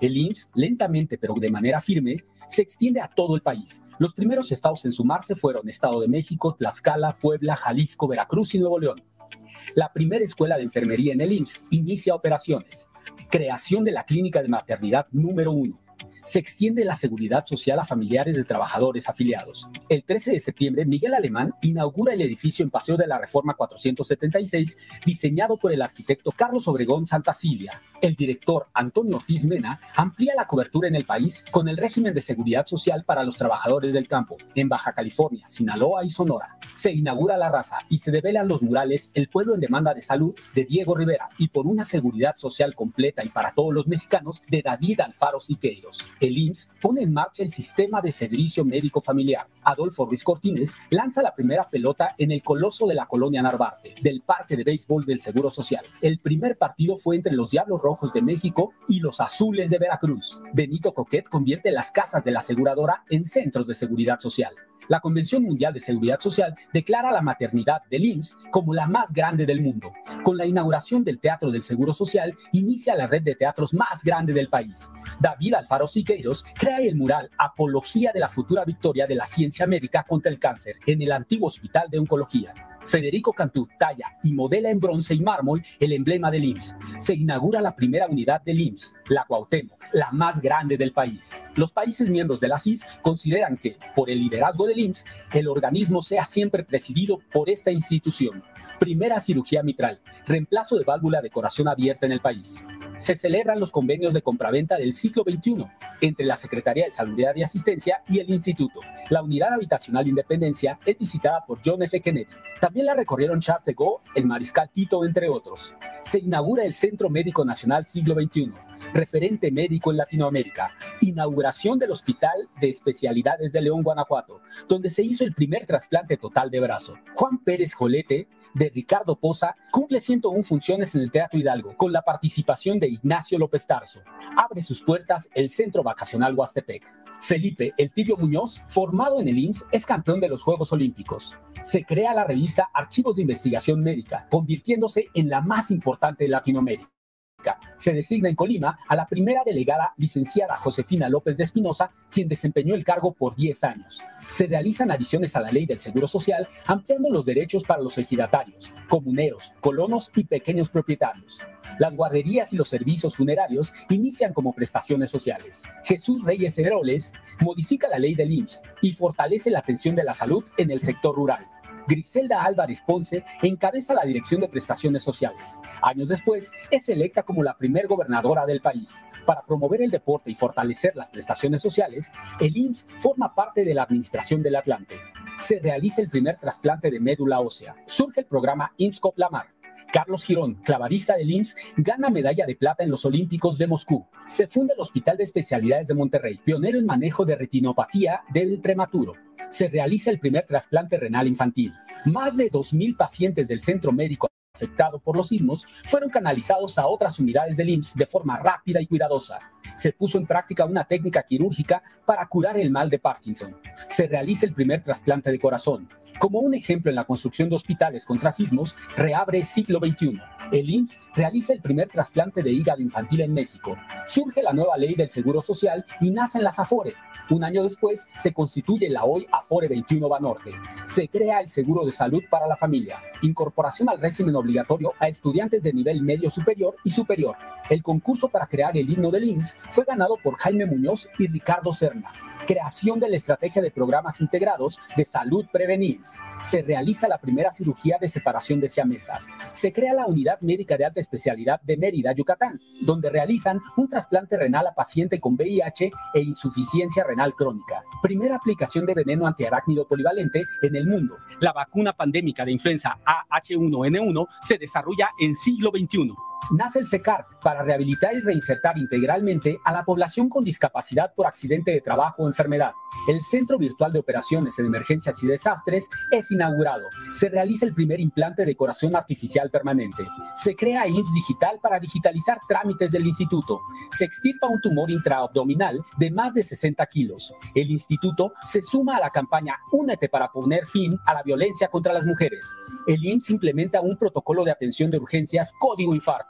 Speaker 4: El IMSS, lentamente pero de manera firme, se extiende a todo el país. Los primeros estados en sumarse fueron Estado de México, Tlaxcala, Puebla, Jalisco, Veracruz y Nuevo León. La primera escuela de enfermería en el IMSS inicia operaciones. Creación de la clínica de maternidad número uno se extiende la seguridad social a familiares de trabajadores afiliados. El 13 de septiembre, Miguel Alemán inaugura el edificio en Paseo de la Reforma 476, diseñado por el arquitecto Carlos Obregón Santa Silvia. El director Antonio Ortiz Mena amplía la cobertura en el país con el régimen de seguridad social para los trabajadores del campo en Baja California, Sinaloa y Sonora. Se inaugura la raza y se develan los murales El pueblo en demanda de salud de Diego Rivera y por una seguridad social completa y para todos los mexicanos de David Alfaro Siqueiros el IMSS pone en marcha el sistema de servicio médico familiar. Adolfo Ruiz Cortines lanza la primera pelota en el coloso de la colonia Narvarte, del Parque de Béisbol del Seguro Social. El primer partido fue entre los Diablos Rojos de México y los Azules de Veracruz. Benito Coquet convierte las casas de la aseguradora en centros de seguridad social la Convención Mundial de Seguridad Social declara la maternidad del IMSS como la más grande del mundo. Con la inauguración del Teatro del Seguro Social, inicia la red de teatros más grande del país. David Alfaro Siqueiros crea el mural Apología de la futura victoria de la ciencia médica contra el cáncer en el antiguo Hospital de Oncología. Federico Cantú talla y modela en bronce y mármol el emblema del IMSS. Se inaugura la primera unidad del IMSS, la Cuauhtémoc, la más grande del país. Los países miembros de la CIS consideran que, por el liderazgo del IMSS, el organismo sea siempre presidido por esta institución. Primera cirugía mitral, reemplazo de válvula de corazón abierta en el país se celebran los convenios de compraventa del siglo XXI entre la Secretaría de Salud y Asistencia y el Instituto. La unidad habitacional Independencia es visitada por John F. Kennedy. También la recorrieron Charles de Gaulle, el Mariscal Tito, entre otros. Se inaugura el Centro Médico Nacional Siglo XXI, referente médico en Latinoamérica. Inauguración del Hospital de Especialidades de León, Guanajuato, donde se hizo el primer trasplante total de brazo. Juan Pérez Jolete, de Ricardo Poza, cumple 101 funciones en el Teatro Hidalgo, con la participación de Ignacio López Tarso. Abre sus puertas el Centro Vacacional Huastepec. Felipe El Tibio Muñoz, formado en el IMSS, es campeón de los Juegos Olímpicos. Se crea la revista Archivos de Investigación Médica, convirtiéndose en la más importante de Latinoamérica. Se designa en Colima a la primera delegada licenciada Josefina López de Espinosa, quien desempeñó el cargo por 10 años. Se realizan adiciones a la ley del Seguro Social, ampliando los derechos para los ejidatarios, comuneros, colonos y pequeños propietarios. Las guarderías y los servicios funerarios inician como prestaciones sociales. Jesús Reyes Heroles modifica la ley del IMSS y fortalece la atención de la salud en el sector rural. Griselda Álvarez Ponce encabeza la Dirección de Prestaciones Sociales. Años después, es electa como la primer gobernadora del país. Para promover el deporte y fortalecer las prestaciones sociales, el IMSS forma parte de la Administración del Atlante. Se realiza el primer trasplante de médula ósea. Surge el programa IMSS Coplamar. Carlos Girón, clavadista del IMSS, gana medalla de plata en los Olímpicos de Moscú. Se funda el Hospital de Especialidades de Monterrey, pionero en manejo de retinopatía del prematuro se realiza el primer trasplante renal infantil. Más de 2.000 pacientes del centro médico afectado por los sismos fueron canalizados a otras unidades del IMSS de forma rápida y cuidadosa. Se puso en práctica una técnica quirúrgica para curar el mal de Parkinson. Se realiza el primer trasplante de corazón. Como un ejemplo en la construcción de hospitales contra sismos, reabre siglo XXI. El IMSS realiza el primer trasplante de hígado infantil en México. Surge la nueva ley del Seguro Social y nacen las AFORE. Un año después se constituye la hoy AFORE 21 Banorte. Se crea el Seguro de Salud para la Familia. Incorporación al régimen obligatorio a estudiantes de nivel medio superior y superior. El concurso para crear el himno del IMSS fue ganado por Jaime Muñoz y Ricardo Serna creación de la estrategia de programas integrados de salud prevenir. Se realiza la primera cirugía de separación de siamesas. Se crea la unidad médica de alta especialidad de Mérida, Yucatán, donde realizan un trasplante renal a paciente con VIH e insuficiencia renal crónica. Primera aplicación de veneno antiarácnido polivalente en el mundo. La vacuna pandémica de influenza AH1N1 se desarrolla en siglo XXI nace el SECART para rehabilitar y reinsertar integralmente a la población con discapacidad por accidente de trabajo o enfermedad. El Centro Virtual de Operaciones en Emergencias y Desastres es inaugurado. Se realiza el primer implante de corazón artificial permanente. Se crea IMSS Digital para digitalizar trámites del instituto. Se extirpa un tumor intraabdominal de más de 60 kilos. El instituto se suma a la campaña Únete para poner fin a la violencia contra las mujeres. el IMSS implementa un protocolo de atención de urgencias código infarto.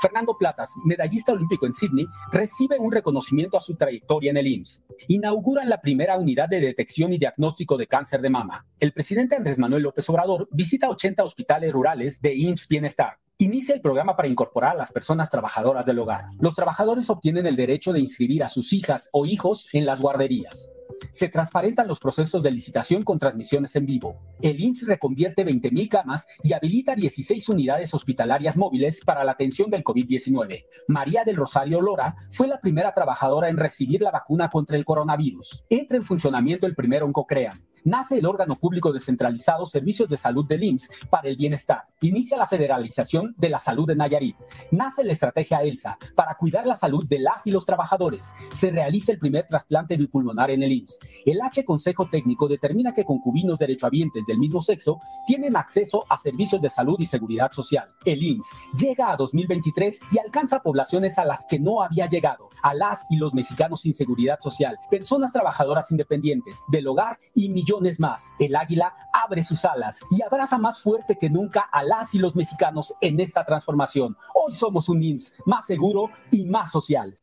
Speaker 4: Fernando Platas, medallista olímpico en Sydney, recibe un reconocimiento a su trayectoria en el IMSS. Inauguran la primera unidad de detección y diagnóstico de cáncer de mama. El presidente Andrés Manuel López Obrador visita 80 hospitales rurales de IMSS Bienestar. Inicia el programa para incorporar a las personas trabajadoras del hogar. Los trabajadores obtienen el derecho de inscribir a sus hijas o hijos en las guarderías. Se transparentan los procesos de licitación con transmisiones en vivo. El IMSS reconvierte 20.000 camas y habilita 16 unidades hospitalarias móviles para la atención del COVID-19. María del Rosario Lora fue la primera trabajadora en recibir la vacuna contra el coronavirus. Entra en funcionamiento el primero Oncocream nace el órgano público descentralizado Servicios de Salud del IMSS para el Bienestar. Inicia la federalización de la salud de Nayarit. Nace la estrategia ELSA para cuidar la salud de las y los trabajadores. Se realiza el primer trasplante bipulmonar en el IMSS. El H Consejo Técnico determina que concubinos derechohabientes del mismo sexo tienen acceso a servicios de salud y seguridad social. El IMSS llega a 2023 y alcanza poblaciones a las que no había llegado, a las y los mexicanos sin seguridad social, personas trabajadoras independientes, del hogar y millones más. El águila abre sus alas y abraza más fuerte que nunca a las y los mexicanos en esta transformación. Hoy somos un IMSS más seguro y más social.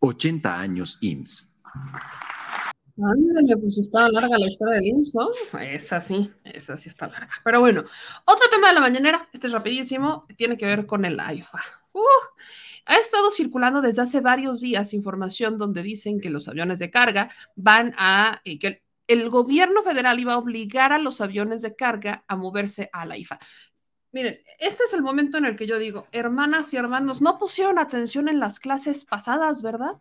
Speaker 5: 80 años IMSS.
Speaker 1: Ándale, pues está larga la historia del IMSS, ¿no? Esa sí, esa sí está larga. Pero bueno, otro tema de la mañanera, este es rapidísimo, tiene que ver con el AIFA. Uh, ha estado circulando desde hace varios días información donde dicen que los aviones de carga van a, eh, que el gobierno federal iba a obligar a los aviones de carga a moverse a la IFA. Miren, este es el momento en el que yo digo, hermanas y hermanos, no pusieron atención en las clases pasadas, ¿verdad?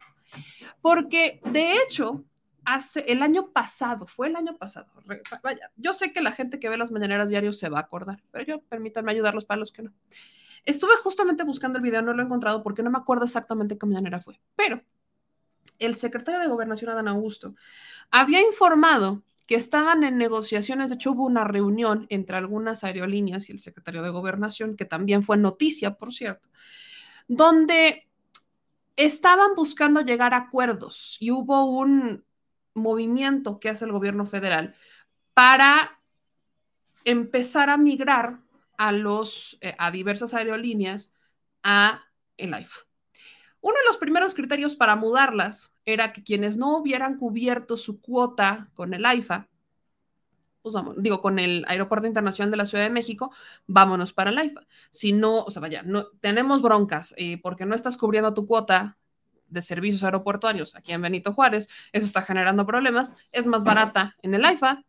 Speaker 1: Porque de hecho, hace el año pasado, fue el año pasado, vaya, yo sé que la gente que ve las mañaneras diarios se va a acordar, pero yo permítanme ayudarlos para los que no. Estuve justamente buscando el video, no lo he encontrado porque no me acuerdo exactamente qué mañanera fue, pero el secretario de Gobernación, Adán Augusto, había informado que estaban en negociaciones, de hecho hubo una reunión entre algunas aerolíneas y el secretario de Gobernación, que también fue noticia, por cierto, donde estaban buscando llegar a acuerdos y hubo un movimiento que hace el gobierno federal para empezar a migrar a los eh, a diversas aerolíneas a el AIFA. Uno de los primeros criterios para mudarlas era que quienes no hubieran cubierto su cuota con el AIFA, pues vamos, digo, con el Aeropuerto Internacional de la Ciudad de México, vámonos para el AIFA. Si no, o sea, vaya, no, tenemos broncas eh, porque no estás cubriendo tu cuota de servicios aeroportuarios aquí en Benito Juárez, eso está generando problemas, es más barata en el AIFA,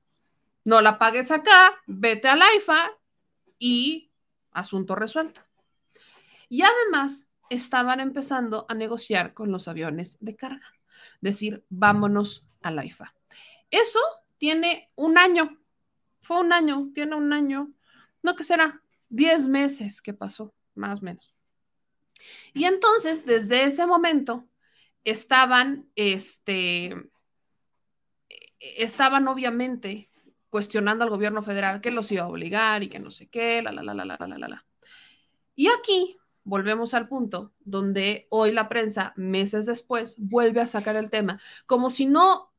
Speaker 1: no la pagues acá, vete al AIFA y asunto resuelto. Y además, estaban empezando a negociar con los aviones de carga, decir, vámonos a la IFA. Eso tiene un año, fue un año, tiene un año, no que será, 10 meses que pasó, más o menos. Y entonces, desde ese momento, estaban, este, estaban obviamente cuestionando al gobierno federal que los iba a obligar y que no sé qué, la la, la, la, la, la, la, la. Y aquí volvemos al punto donde hoy la prensa, meses después, vuelve a sacar el tema, como si no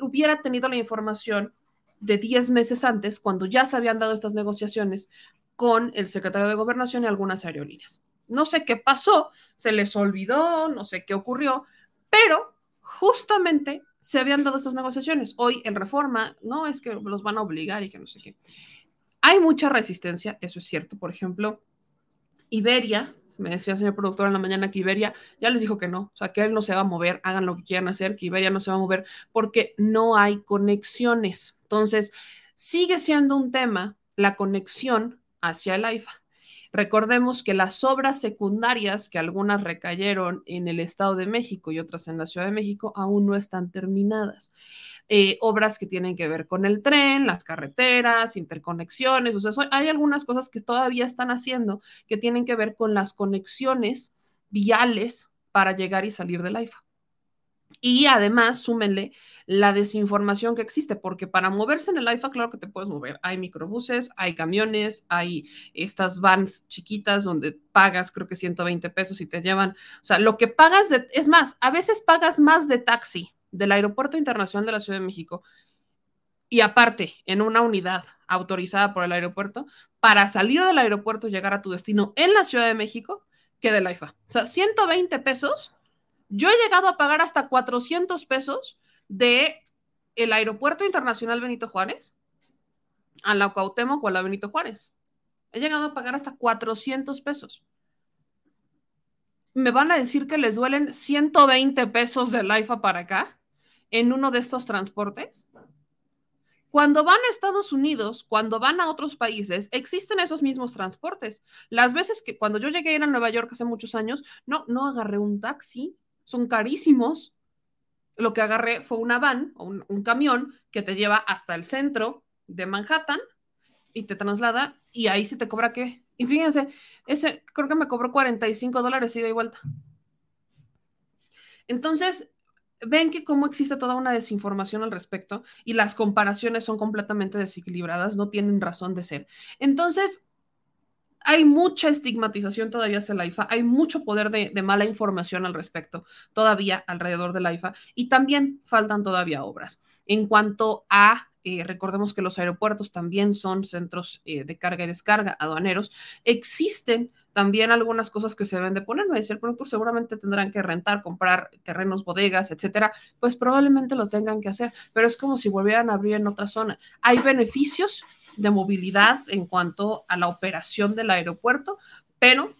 Speaker 1: hubiera tenido la información de 10 meses antes, cuando ya se habían dado estas negociaciones con el secretario de Gobernación y algunas aerolíneas. No sé qué pasó, se les olvidó, no sé qué ocurrió, pero justamente se habían dado estas negociaciones. Hoy en reforma, no es que los van a obligar y que no sé qué. Hay mucha resistencia, eso es cierto. Por ejemplo, Iberia, me decía el señor productor en la mañana que Iberia ya les dijo que no, o sea, que él no se va a mover, hagan lo que quieran hacer, que Iberia no se va a mover porque no hay conexiones. Entonces, sigue siendo un tema la conexión hacia el AIFA. Recordemos que las obras secundarias, que algunas recayeron en el Estado de México y otras en la Ciudad de México, aún no están terminadas. Eh, obras que tienen que ver con el tren, las carreteras, interconexiones, o sea, hay algunas cosas que todavía están haciendo que tienen que ver con las conexiones viales para llegar y salir del AIFA. Y además, súmenle la desinformación que existe, porque para moverse en el IFA, claro que te puedes mover. Hay microbuses, hay camiones, hay estas vans chiquitas donde pagas, creo que 120 pesos y te llevan. O sea, lo que pagas, es más, a veces pagas más de taxi del Aeropuerto Internacional de la Ciudad de México y aparte en una unidad autorizada por el aeropuerto para salir del aeropuerto y llegar a tu destino en la Ciudad de México que de la IFA. O sea, 120 pesos. Yo he llegado a pagar hasta 400 pesos de el Aeropuerto Internacional Benito Juárez a la Cuauhtémoc o a la Benito Juárez. He llegado a pagar hasta 400 pesos. Me van a decir que les duelen 120 pesos de la IFA para acá en uno de estos transportes. Cuando van a Estados Unidos, cuando van a otros países, existen esos mismos transportes. Las veces que cuando yo llegué a ir a Nueva York hace muchos años, no, no agarré un taxi, son carísimos. Lo que agarré fue una van o un, camión que te lleva hasta el centro de Manhattan y te traslada y ahí sí te cobra qué. Y fíjense, ese creo que me cobró 45 dólares ida y vuelta. Entonces, ven que cómo existe toda una desinformación al respecto y las comparaciones son completamente desequilibradas, no tienen razón de ser. Entonces, hay mucha estigmatización todavía hacia la IFA, hay mucho poder de, mala información al respecto todavía alrededor de la IFA y también faltan todavía obras. En cuanto a, eh, recordemos que los aeropuertos también son centros eh, de carga y descarga aduaneros, existen también algunas cosas que se deben de poner, me dice el productor, seguramente tendrán que rentar, comprar terrenos, bodegas, etcétera, pues probablemente lo tengan que hacer, pero es como si volvieran a abrir en otra zona. Hay beneficios de movilidad en cuanto a la operación del aeropuerto, pero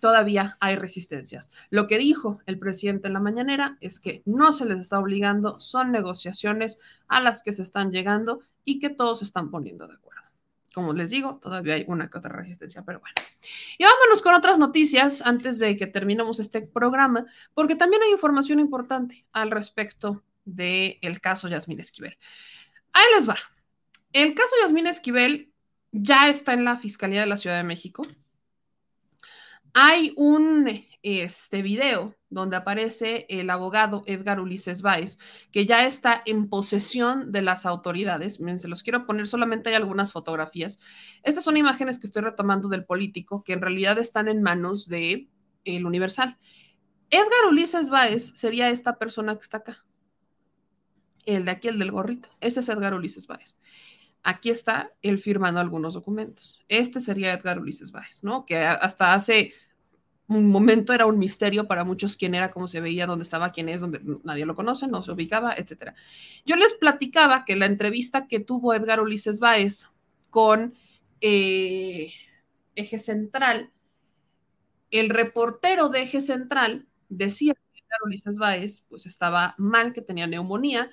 Speaker 1: todavía hay resistencias. Lo que dijo el presidente en la mañanera es que no se les está obligando, son negociaciones a las que se están llegando y que todos se están poniendo de acuerdo. Como les digo, todavía hay una que otra resistencia, pero bueno. Y vámonos con otras noticias antes de que terminemos este programa, porque también hay información importante al respecto del el caso Yasmín Esquivel. Ahí les va. El caso Yasmín Esquivel ya está en la Fiscalía de la Ciudad de México. Hay un este video donde aparece el abogado Edgar Ulises Báez, que ya está en posesión de las autoridades. Miren, se los quiero poner, solamente hay algunas fotografías. Estas son imágenes que estoy retomando del político, que en realidad están en manos de el Universal. Edgar Ulises Báez sería esta persona que está acá. El de aquí, el del gorrito. Ese es Edgar Ulises Báez. Aquí está él firmando algunos documentos. Este sería Edgar Ulises Báez, ¿no? Que hasta hace un momento era un misterio para muchos quién era, cómo se veía, dónde estaba, quién es, donde nadie lo conoce, no se ubicaba, etcétera. Yo les platicaba que la entrevista que tuvo Edgar Ulises Báez con eh, Eje Central, el reportero de Eje Central decía que Edgar Ulises Báez pues estaba mal, que tenía neumonía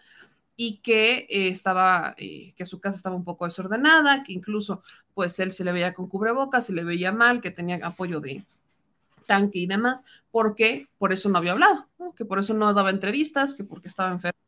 Speaker 1: y que eh, estaba, eh, que su casa estaba un poco desordenada, que incluso pues él se le veía con cubrebocas, se le veía mal, que tenía apoyo de tanque y demás, porque por eso no había hablado, que por eso no daba entrevistas, que porque estaba enfermo.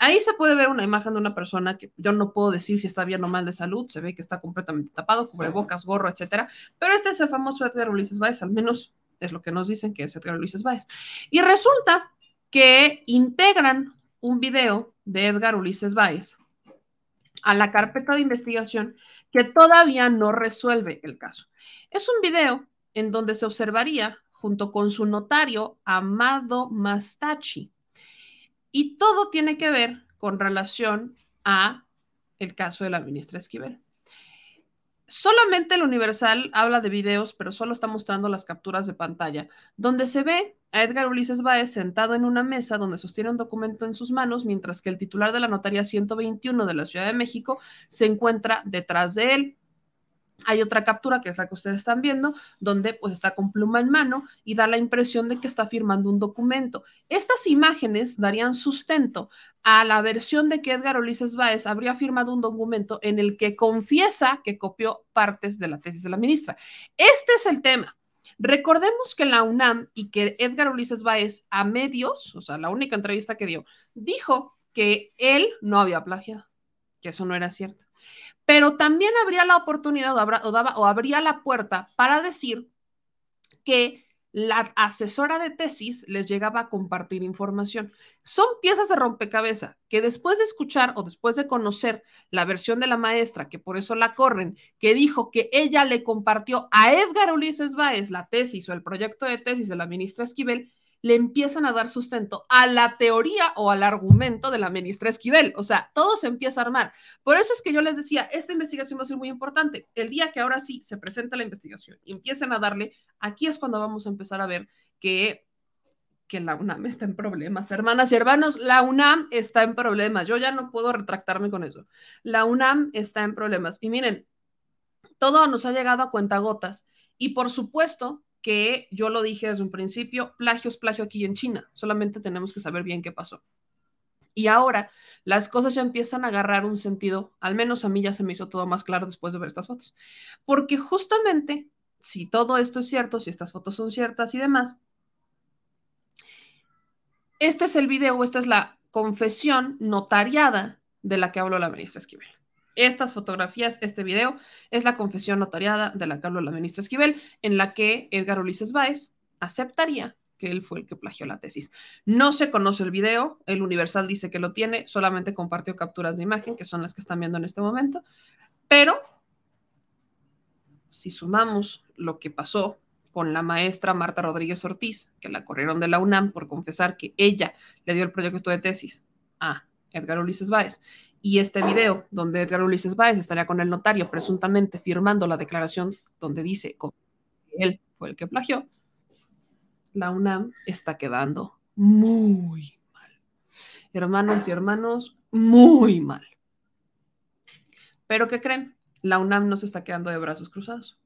Speaker 1: Ahí se puede ver una imagen de una persona que yo no puedo decir si está bien o mal de salud, se ve que está completamente tapado, cubrebocas, gorro, etcétera, pero este es el famoso Edgar Ulises Báez, al menos es lo que nos dicen que es Edgar Ulises Báez. Y resulta que integran un video de Edgar Ulises Báez a la carpeta de investigación que todavía no resuelve el caso. Es un video en donde se observaría junto con su notario Amado Mastachi. Y todo tiene que ver con relación a el caso de la ministra Esquivel. Solamente el Universal habla de videos, pero solo está mostrando las capturas de pantalla, donde se ve a Edgar Ulises Báez sentado en una mesa donde sostiene un documento en sus manos, mientras que el titular de la notaría 121 de la Ciudad de México se encuentra detrás de él. Hay otra captura, que es la que ustedes están viendo, donde pues está con pluma en mano y da la impresión de que está firmando un documento. Estas imágenes darían sustento a la versión de que Edgar Ulises Báez habría firmado un documento en el que confiesa que copió partes de la tesis de la ministra. Este es el tema. Recordemos que la UNAM y que Edgar Ulises Báez a medios, o sea, la única entrevista que dio, dijo que él no había plagiado, que eso no era cierto pero también habría la oportunidad o, o, daba, o abría la puerta para decir que la asesora de tesis les llegaba a compartir información. Son piezas de rompecabezas que después de escuchar o después de conocer la versión de la maestra, que por eso la corren, que dijo que ella le compartió a Edgar Ulises Báez la tesis o el proyecto de tesis de la ministra Esquivel, le empiezan a dar sustento a la teoría o al argumento de la ministra Esquivel. O sea, todo se empieza a armar. Por eso es que yo les decía, esta investigación va a ser muy importante. El día que ahora sí se presenta la investigación y empiecen a darle, aquí es cuando vamos a empezar a ver que que la UNAM está en problemas. Hermanas y hermanos, la UNAM está en problemas. Yo ya no puedo retractarme con eso. La UNAM está en problemas. Y miren, todo nos ha llegado a cuentagotas. Y por supuesto que yo lo dije desde un principio, plagio es plagio aquí en China. Solamente tenemos que saber bien qué pasó. Y ahora las cosas ya empiezan a agarrar un sentido, al menos a mí ya se me hizo todo más claro después de ver estas fotos. Porque justamente, si todo esto es cierto, si estas fotos son ciertas y demás, este es el video, esta es la confesión notariada de la que habló la ministra Esquivel. Estas fotografías, este video, es la confesión notariada de la que la ministra Esquivel, en la que Edgar Ulises Báez aceptaría que él fue el que plagió la tesis. No se conoce el video, el Universal dice que lo tiene, solamente compartió capturas de imagen, que son las que están viendo en este momento, pero si sumamos lo que pasó con la maestra Marta Rodríguez Ortiz, que la corrieron de la UNAM por confesar que ella le dio el proyecto de tesis a Edgar Ulises Báez. Y este video, donde Edgar Ulises Báez estaría con el notario presuntamente firmando la declaración donde dice que él fue el que plagió, la UNAM está quedando muy mal. Hermanas y hermanos, muy mal. Pero ¿qué creen? La UNAM no se está quedando de brazos cruzados.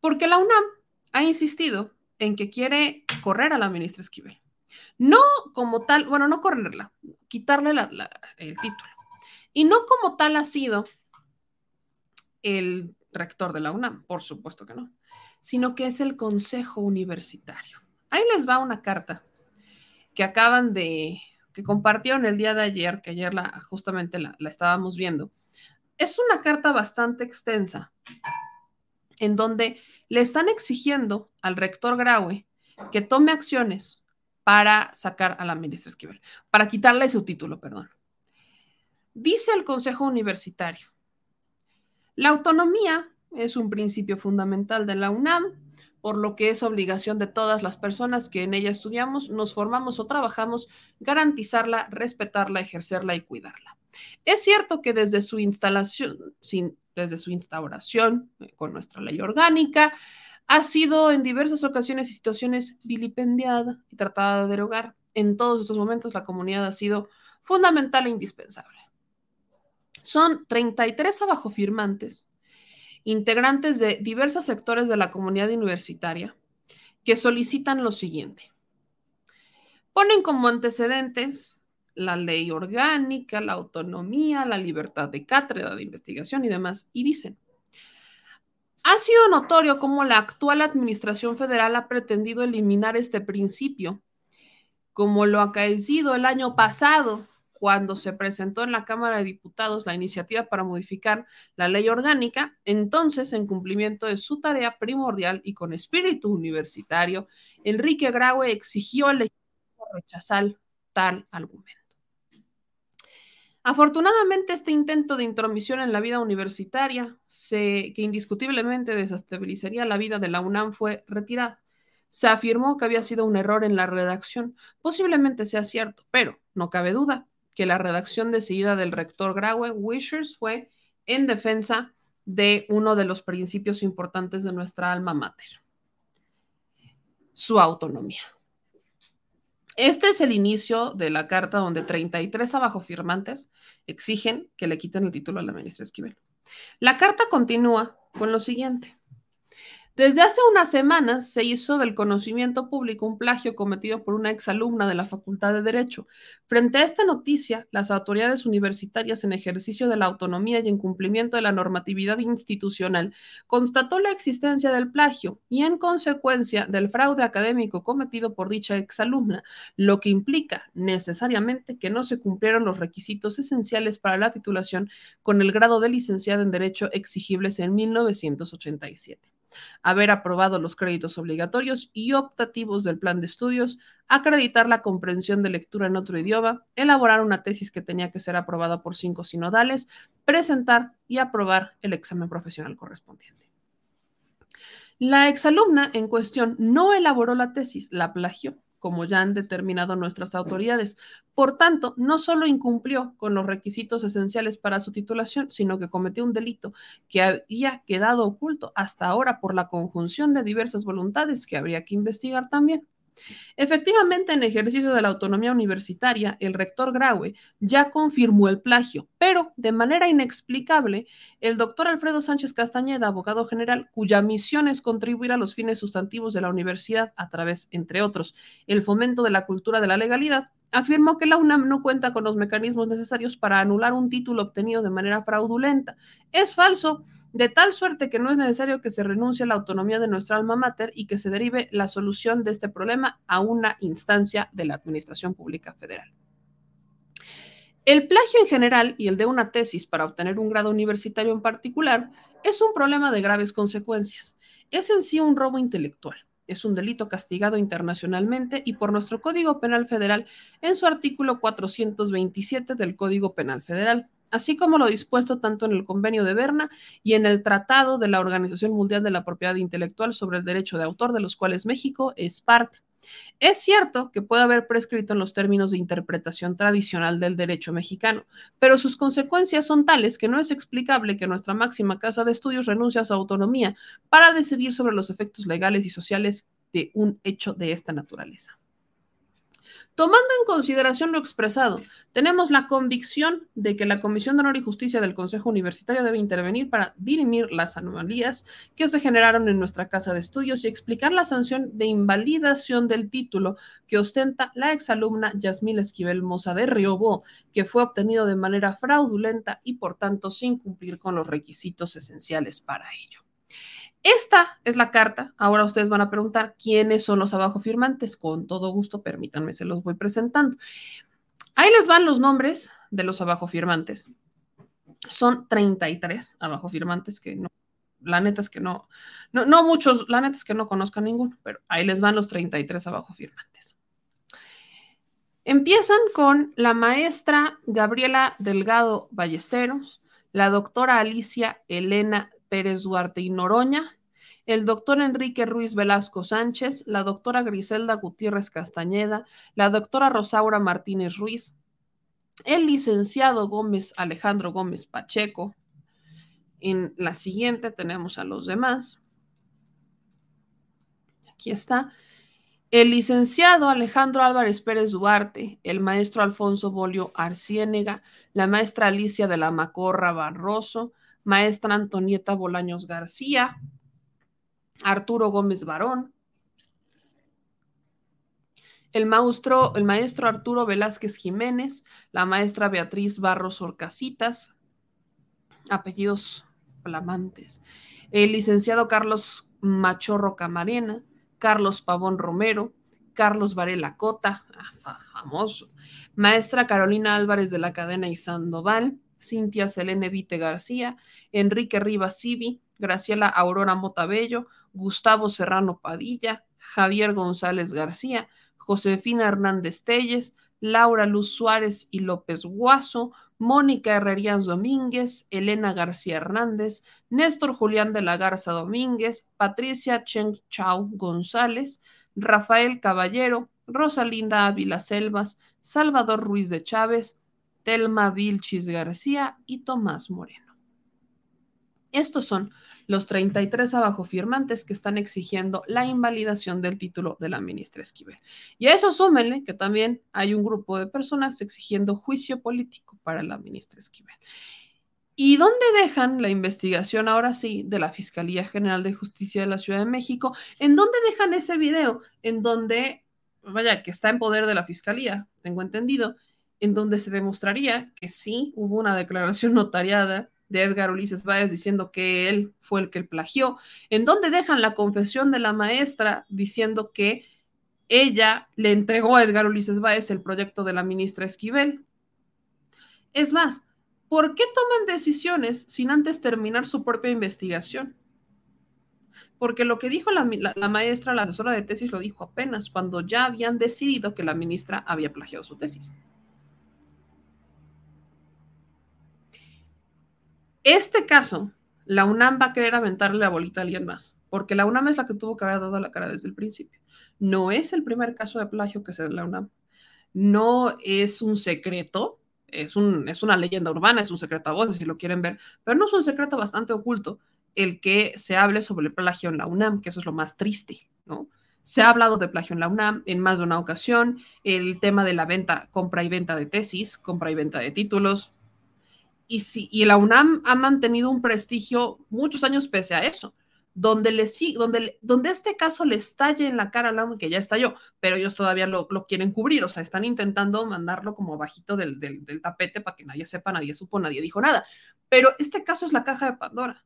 Speaker 1: Porque la UNAM ha insistido en que quiere correr a la ministra Esquivel. No como tal, bueno, no correrla, quitarle el título. Y no como tal ha sido el rector de la UNAM, por supuesto que no, sino que es el Consejo Universitario. Ahí les va una carta que acaban de, que compartieron el día de ayer, que ayer la, justamente la estábamos viendo. Es una carta bastante extensa en donde le están exigiendo al rector Graue que tome acciones para sacar a la ministra Esquivel, para quitarle su título, perdón. Dice el Consejo Universitario, la autonomía es un principio fundamental de la UNAM, por lo que es obligación de todas las personas que en ella estudiamos, nos formamos o trabajamos, garantizarla, respetarla, ejercerla y cuidarla. Es cierto que desde su instalación, desde su instauración eh, con nuestra ley orgánica, ha sido en diversas ocasiones y situaciones vilipendiada y tratada de derogar. En todos estos momentos la comunidad ha sido fundamental e indispensable. Son 33 abajo firmantes, integrantes de diversos sectores de la comunidad universitaria, que solicitan lo siguiente. Ponen como antecedentes la ley orgánica, la autonomía, la libertad de cátedra, de investigación y demás, y dicen, ha sido notorio cómo la actual administración federal ha pretendido eliminar este principio, como lo ha caído el año pasado, cuando se presentó en la Cámara de Diputados la iniciativa para modificar la ley orgánica, entonces, en cumplimiento de su tarea primordial y con espíritu universitario, Enrique Graue exigió al legislativo rechazar tal argumento. Afortunadamente, este intento de intromisión en la vida universitaria, que indiscutiblemente desestabilizaría la vida de la UNAM, fue retirado. Se afirmó que había sido un error en la redacción. Posiblemente sea cierto, pero no cabe duda que la redacción decidida del rector Graue Wishers fue en defensa de uno de los principios importantes de nuestra alma mater, su autonomía. Este es el inicio de la carta donde 33 abajo firmantes exigen que le quiten el título a la ministra Esquivel. La carta continúa con lo siguiente. Desde hace unas semanas se hizo del conocimiento público un plagio cometido por una exalumna de la Facultad de Derecho. Frente a esta noticia, las autoridades universitarias en ejercicio de la autonomía y en cumplimiento de la normatividad institucional constató la existencia del plagio y en consecuencia del fraude académico cometido por dicha exalumna, lo que implica necesariamente que no se cumplieron los requisitos esenciales para la titulación con el grado de licenciado en Derecho exigibles en 1987 haber aprobado los créditos obligatorios y optativos del plan de estudios, acreditar la comprensión de lectura en otro idioma, elaborar una tesis que tenía que ser aprobada por cinco sinodales, presentar y aprobar el examen profesional correspondiente. La exalumna en cuestión no elaboró la tesis, la plagió como ya han determinado nuestras autoridades. Por tanto, no solo incumplió con los requisitos esenciales para su titulación, sino que cometió un delito que había quedado oculto hasta ahora por la conjunción de diversas voluntades que habría que investigar también. Efectivamente, en ejercicio de la autonomía universitaria, el rector Graue ya confirmó el plagio, pero de manera inexplicable, el doctor Alfredo Sánchez Castañeda, abogado general, cuya misión es contribuir a los fines sustantivos de la universidad a través, entre otros, el fomento de la cultura de la legalidad, afirmó que la UNAM no cuenta con los mecanismos necesarios para anular un título obtenido de manera fraudulenta. Es falso, de tal suerte que no es necesario que se renuncie a la autonomía de nuestra alma mater y que se derive la solución de este problema a una instancia de la Administración Pública Federal. El plagio en general y el de una tesis para obtener un grado universitario en particular es un problema de graves consecuencias. Es en sí un robo intelectual es un delito castigado internacionalmente y por nuestro Código Penal Federal en su artículo 427 del Código Penal Federal, así como lo dispuesto tanto en el Convenio de Berna y en el Tratado de la Organización Mundial de la Propiedad Intelectual sobre el Derecho de Autor, de los cuales México es parte. Es cierto que puede haber prescrito en los términos de interpretación tradicional del derecho mexicano, pero sus consecuencias son tales que no es explicable que nuestra máxima casa de estudios renuncie a su autonomía para decidir sobre los efectos legales y sociales de un hecho de esta naturaleza. Tomando en consideración lo expresado, tenemos la convicción de que la Comisión de Honor y Justicia del Consejo Universitario debe intervenir para dirimir las anomalías que se generaron en nuestra casa de estudios y explicar la sanción de invalidación del título que ostenta la exalumna Yasmil Esquivel Moza de Riobó, que fue obtenido de manera fraudulenta y por tanto sin cumplir con los requisitos esenciales para ello. Esta es la carta. Ahora ustedes van a preguntar quiénes son los abajo firmantes. Con todo gusto, permítanme, se los voy presentando. Ahí les van los nombres de los abajo firmantes. Son 33 abajo firmantes que no, la neta es que no, no, no muchos, la neta es que no conozcan ninguno, pero ahí les van los 33 abajo firmantes. Empiezan con la maestra Gabriela Delgado Ballesteros, la doctora Alicia Elena Pérez Duarte y Noroña, el doctor Enrique Ruiz Velasco Sánchez, la doctora Griselda Gutiérrez Castañeda, la doctora Rosaura Martínez Ruiz, el licenciado Gómez Alejandro Gómez Pacheco. En la siguiente tenemos a los demás. Aquí está. El licenciado Alejandro Álvarez Pérez Duarte, el maestro Alfonso Bolio Arciénega, la maestra Alicia de la Macorra Barroso, maestra Antonieta Bolaños García, Arturo Gómez Barón, el maestro, el maestro Arturo Velázquez Jiménez, la maestra Beatriz Barros Orcasitas, apellidos flamantes, el licenciado Carlos Machorro Camarena, Carlos Pavón Romero, Carlos Varela Cota, famoso, maestra Carolina Álvarez de la cadena y Sandoval, Cintia Selene Vite García, Enrique Rivas Sivi, Graciela Aurora Motabello, Gustavo Serrano Padilla, Javier González García, Josefina Hernández Telles, Laura Luz Suárez y López Guaso, Mónica Herrerías Domínguez, Elena García Hernández, Néstor Julián de la Garza Domínguez, Patricia Chen Chao González, Rafael Caballero, Rosalinda Ávila Selvas, Salvador Ruiz de Chávez, Telma Vilchis García y Tomás Moreno. Estos son los 33 abajo firmantes que están exigiendo la invalidación del título de la ministra Esquivel. Y a eso súmenle que también hay un grupo de personas exigiendo juicio político para la ministra Esquivel. ¿Y dónde dejan la investigación ahora sí de la Fiscalía General de Justicia de la Ciudad de México? ¿En dónde dejan ese video? En donde, vaya, que está en poder de la Fiscalía, tengo entendido, en donde se demostraría que sí hubo una declaración notariada de Edgar Ulises Báez diciendo que él fue el que plagió, en donde dejan la confesión de la maestra diciendo que ella le entregó a Edgar Ulises Báez el proyecto de la ministra Esquivel. Es más, ¿por qué toman decisiones sin antes terminar su propia investigación? Porque lo que dijo la, la, maestra, la asesora de tesis, lo dijo apenas cuando ya habían decidido que la ministra había plagiado su tesis. Este caso, la UNAM va a querer aventarle la bolita a alguien más. porque la UNAM es la que tuvo que haber dado la cara desde el principio. No es el primer caso de plagio que se da la UNAM. No es un secreto, es, un, es una leyenda urbana, es un secreto a voces si lo quieren ver, pero no es un secreto bastante oculto el que se hable sobre el plagio en la UNAM, que eso es lo más triste, ¿no? Se ha hablado de plagio en la UNAM en más de una ocasión, el tema de la venta, compra y venta de tesis, compra y venta de títulos. Y, si, y la UNAM ha mantenido un prestigio muchos años pese a eso donde, le, donde, donde este caso le estalle en la cara a la UNAM, que ya estalló, pero ellos todavía lo, lo, quieren cubrir, o sea, están intentando mandarlo como bajito del, del, del tapete para que nadie sepa, nadie supo, nadie dijo nada. Pero este caso es la caja de Pandora.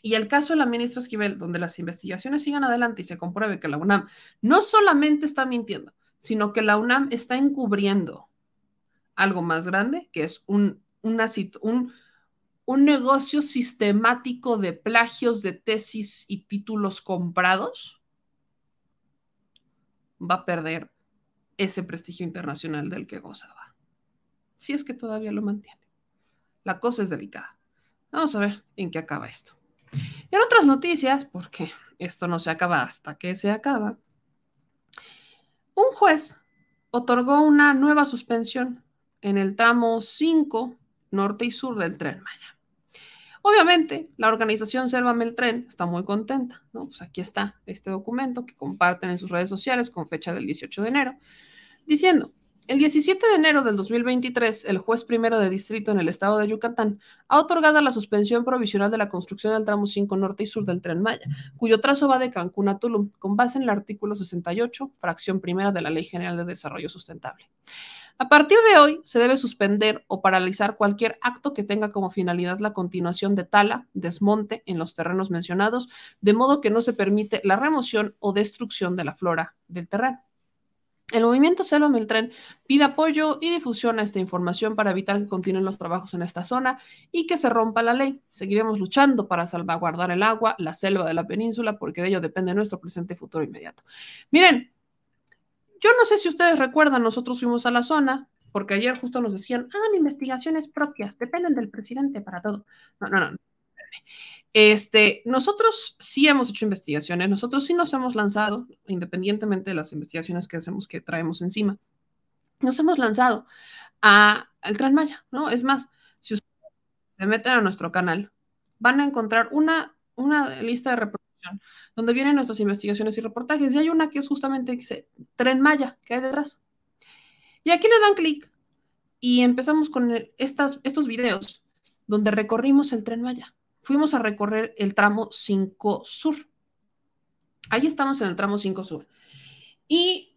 Speaker 1: Y el caso de la ministra Esquivel, donde las investigaciones sigan adelante y se compruebe que la UNAM no solamente está mintiendo, sino que la UNAM está encubriendo algo más grande, que es un, un negocio sistemático de plagios de tesis y títulos comprados, va a perder ese prestigio internacional del que gozaba. Si es que todavía lo mantiene. La cosa es delicada. Vamos a ver en qué acaba esto. Y en otras noticias, porque esto no se acaba hasta que se acaba, un juez otorgó una nueva suspensión en el tramo 5 norte y sur del tren Maya. Obviamente, la organización Sélvame el Tren está muy contenta. Pues aquí está este documento que comparten en sus redes sociales con fecha del 18 de enero, diciendo, el 17 de enero del 2023, el juez primero de distrito en el estado de Yucatán ha otorgado la suspensión provisional de la construcción del tramo 5 norte y sur del Tren Maya, cuyo trazo va de Cancún a Tulum, con base en el artículo 68, fracción primera de la Ley General de Desarrollo Sustentable. A partir de hoy, se debe suspender o paralizar cualquier acto que tenga como finalidad la continuación de tala, desmonte en los terrenos mencionados, de modo que no se permite la remoción o destrucción de la flora del terreno. El movimiento Selva Meltren pide apoyo y difusión a esta información para evitar que continúen los trabajos en esta zona y que se rompa la ley. Seguiremos luchando para salvaguardar el agua, la selva de la península, porque de ello depende nuestro presente y futuro inmediato. Miren, yo no sé si ustedes recuerdan, nosotros fuimos a la zona, porque ayer justo nos decían, hagan investigaciones propias, dependen del presidente para todo. No, no, no. Este, nosotros sí hemos hecho investigaciones, nosotros sí nos hemos lanzado, independientemente de las investigaciones que hacemos, que traemos encima, nos hemos lanzado a, al Transmaya, ¿no? Es más, si ustedes se meten a nuestro canal, van a encontrar una, una lista de donde vienen nuestras investigaciones y reportajes. Y hay una que es justamente dice Tren Maya, que hay detrás. Y aquí le dan clic y empezamos con estas, estos videos donde recorrimos el Tren Maya. Fuimos a recorrer el tramo 5 Sur. Ahí estamos en el tramo 5 Sur. Y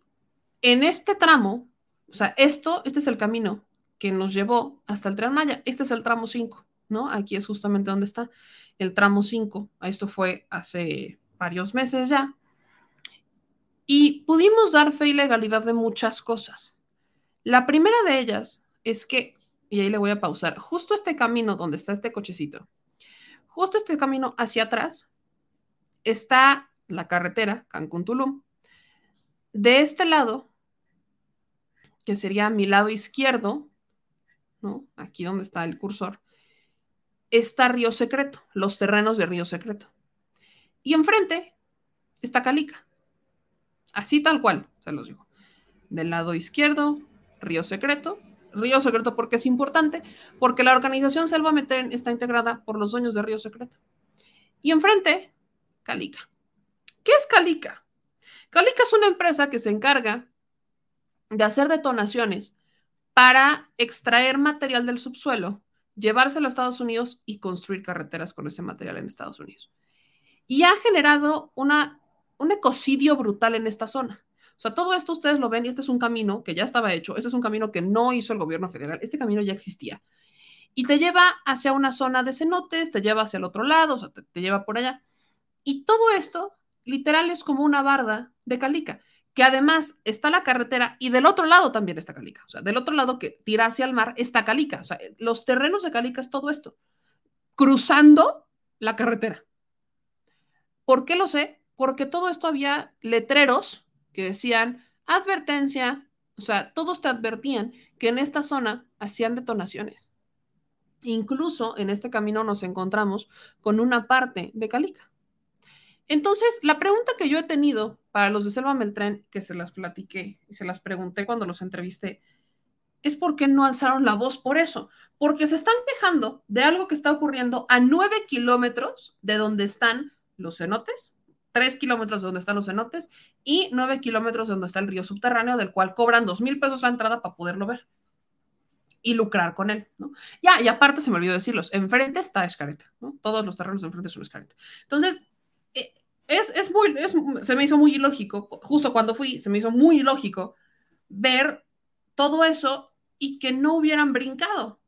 Speaker 1: en este tramo, o sea, esto, este es el camino que nos llevó hasta el Tren Maya. Este es el tramo 5, ¿no? Aquí es justamente donde está el tramo 5. Esto fue hace varios meses ya. Y pudimos dar fe y legalidad de muchas cosas. La primera de ellas es que, y ahí le voy a pausar, justo este camino donde está este cochecito, justo este camino hacia atrás, está la carretera Cancún-Tulum. De este lado, que sería mi lado izquierdo, ¿no? Aquí donde está el cursor, está Río Secreto, los terrenos de Río Secreto. Y enfrente está Calica. Así tal cual, se los digo. Del lado izquierdo, Río Secreto. Río Secreto porque es importante, porque la organización Selva está integrada por los dueños de Río Secreto. Y enfrente, Calica. ¿Qué es Calica? Calica es una empresa que se encarga de hacer detonaciones para extraer material del subsuelo llevárselo a Estados Unidos y construir carreteras con ese material en Estados Unidos. Y ha generado una, un ecocidio brutal en esta zona. O sea, todo esto ustedes lo ven y este es un camino que ya estaba hecho, este es un camino que no hizo el gobierno federal, este camino ya existía. Y te lleva hacia una zona de cenotes, te lleva hacia el otro lado, o sea, te, te lleva por allá. Y todo esto, literal, es como una barda de calica que además está la carretera y del otro lado también está Calica. O sea, del otro lado que tira hacia el mar está Calica. O sea, los terrenos de Calica es todo esto, cruzando la carretera. ¿Por qué lo sé? Porque todo esto había letreros que decían advertencia, o sea, todos te advertían que en esta zona hacían detonaciones. Incluso en este camino nos encontramos con una parte de Calica. Entonces, la pregunta que yo he tenido para los de Selva Meltrán, que se las platiqué y se las pregunté cuando los entrevisté, es por qué no alzaron la voz por eso. Porque se están quejando de algo que está ocurriendo a nueve kilómetros de donde están los cenotes, tres kilómetros de donde están los cenotes y nueve kilómetros de donde está el río subterráneo, del cual cobran dos mil pesos la entrada para poderlo ver y lucrar con él. Ya, y aparte se me olvidó decirlos, enfrente está Escareta. Todos los terrenos de enfrente son Escareta. Entonces, es, es muy, se me hizo muy ilógico, justo cuando fui, se me hizo muy ilógico ver todo eso y que no hubieran brincado.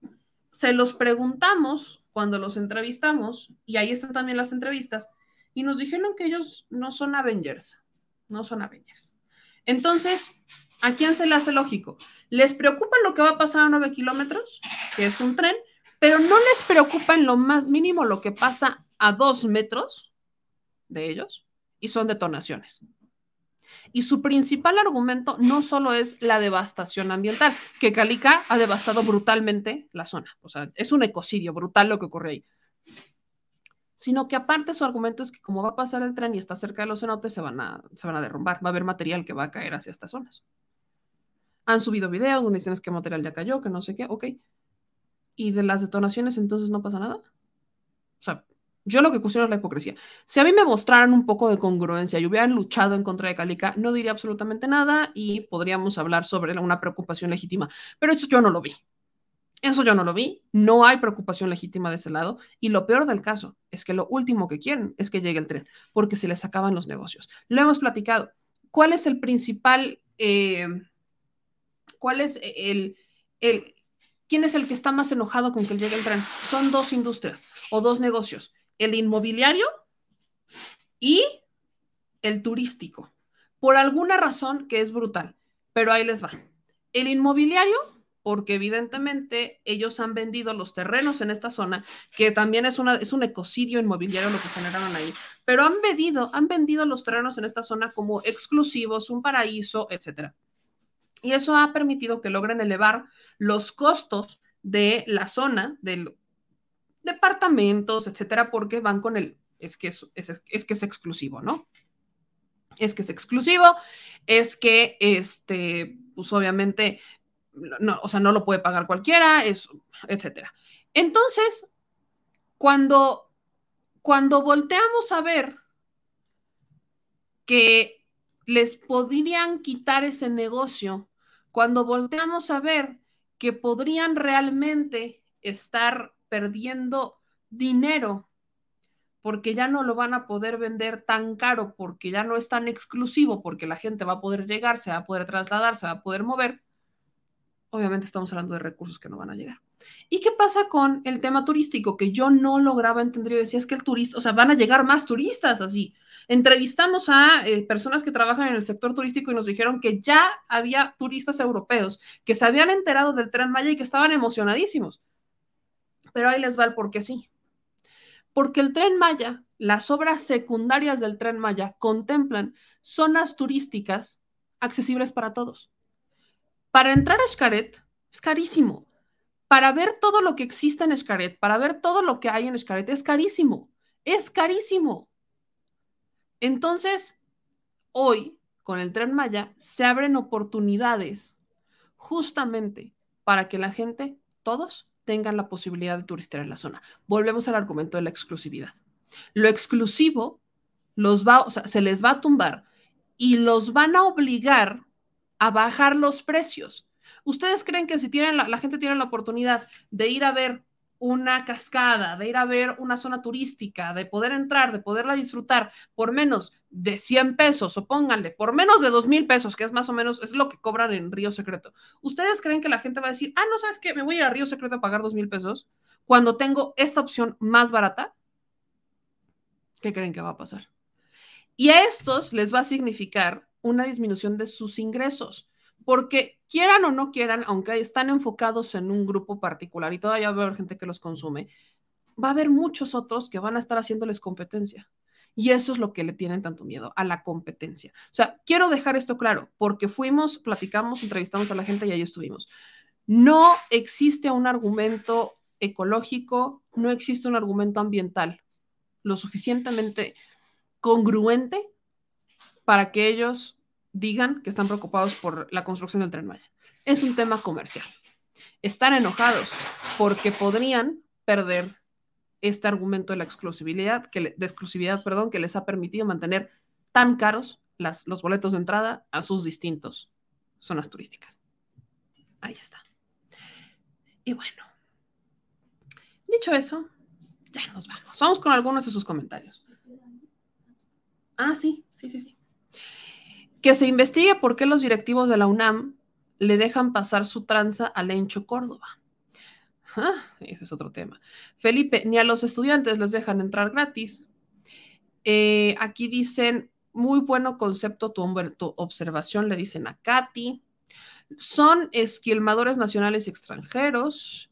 Speaker 1: Se los preguntamos cuando los entrevistamos, y ahí están también las entrevistas, y nos dijeron que ellos no son Avengers, no son Avengers. Entonces, ¿a quién se le hace lógico? Les preocupa lo que va a pasar a 9 kilómetros, que es un tren, pero no les preocupa en lo más mínimo lo que pasa a 2 metros de ellos, y son detonaciones. Y su principal argumento no solo es la devastación ambiental, que Calica ha devastado brutalmente la zona, o sea, es un ecocidio brutal lo que ocurre ahí, sino que aparte su argumento es que como va a pasar el tren y está cerca de los cenotes, se van a, se van a derrumbar, va a haber material que va a caer hacia estas zonas. Han subido videos donde dicen que material ya cayó, que no sé qué, ok. ¿Y de las detonaciones entonces no pasa nada? O sea, yo lo que cuestiono es la hipocresía. Si a mí me mostraran un poco de congruencia y hubieran luchado en contra de Calica, no diría absolutamente nada y podríamos hablar sobre una preocupación legítima. Pero eso yo no lo vi. Eso yo no lo vi. No hay preocupación legítima de ese lado. Y lo peor del caso es que lo último que quieren es que llegue el tren, porque se les acaban los negocios. Lo hemos platicado. ¿Cuál es el principal... Eh, ¿Cuál es el, el, quién es el que está más enojado con que llegue el tren? Son dos industrias o dos negocios, el inmobiliario y el turístico, por alguna razón que es brutal, pero ahí les va. El inmobiliario, porque evidentemente ellos han vendido los terrenos en esta zona, que también es, una, es un ecocidio inmobiliario lo que generaron ahí, pero han vendido, han vendido los terrenos en esta zona como exclusivos, un paraíso, etcétera. Y eso ha permitido que logren elevar los costos de la zona, de departamentos, etcétera, porque van con el, es que es, que es exclusivo, ¿no? Es que es exclusivo, es que, este, pues obviamente, o sea, no lo puede pagar cualquiera, es, etcétera. Entonces, cuando, cuando volteamos a ver que les podrían quitar ese negocio cuando volteamos a ver que podrían realmente estar perdiendo dinero porque ya no lo van a poder vender tan caro, porque ya no es tan exclusivo, porque la gente va a poder llegar, se va a poder trasladar, se va a poder mover, obviamente estamos hablando de recursos que no van a llegar. ¿Y qué pasa con el tema turístico? Que yo no lograba entender. Yo decía, es que el turista, o sea, van a llegar más turistas así. Entrevistamos a eh, personas que trabajan en el sector turístico y nos dijeron que ya había turistas europeos que se habían enterado del tren Maya y que estaban emocionadísimos. Pero ahí les va el por qué sí. Porque el tren Maya, las obras secundarias del tren Maya contemplan zonas turísticas accesibles para todos. Para entrar a Xcaret es carísimo para ver todo lo que existe en Escaret, para ver todo lo que hay en Escaret, es carísimo, es carísimo. Entonces, hoy, con el tren Maya, se abren oportunidades justamente para que la gente, todos, tengan la posibilidad de turistear en la zona. Volvemos al argumento de la exclusividad. Lo exclusivo los va, se les va a tumbar y los van a obligar a bajar los precios. ¿Ustedes creen que si tienen la, gente tiene la oportunidad de ir a ver una cascada, de ir a ver una zona turística, de poder entrar, de poderla disfrutar por menos de 100 pesos o pónganle por menos de 2 mil pesos, que es más o menos, es lo que cobran en Río Secreto. ¿Ustedes creen que la gente va a decir, ah, no sabes qué, me voy a ir a Río Secreto a pagar 2 mil pesos cuando tengo esta opción más barata? ¿Qué creen que va a pasar? Y a estos les va a significar una disminución de sus ingresos porque quieran o no quieran, aunque están enfocados en un grupo particular y todavía va a haber gente que los consume, va a haber muchos otros que van a estar haciéndoles competencia. Y eso es lo que le tienen tanto miedo, a la competencia. O sea, quiero dejar esto claro, porque fuimos, platicamos, entrevistamos a la gente y ahí estuvimos. No existe un argumento ecológico, no existe un argumento ambiental lo suficientemente congruente para que ellos digan que están preocupados por la construcción del tren Maya. Es un tema comercial. Están enojados porque podrían perder este argumento de la exclusividad, que, de exclusividad, perdón, que les ha permitido mantener tan caros las, los boletos de entrada a sus distintos zonas turísticas. Ahí está. Y bueno, dicho eso, ya nos vamos. Vamos con algunos de sus comentarios. Ah, sí, sí, sí, sí. Que se investigue por qué los directivos de la UNAM le dejan pasar su tranza a Lencho Córdoba. Ah, ese es otro tema. Felipe, ni a los estudiantes les dejan entrar gratis. Eh, aquí dicen, muy bueno concepto tu, tu, observación, le dicen a Katy. Son esquilmadores nacionales y extranjeros.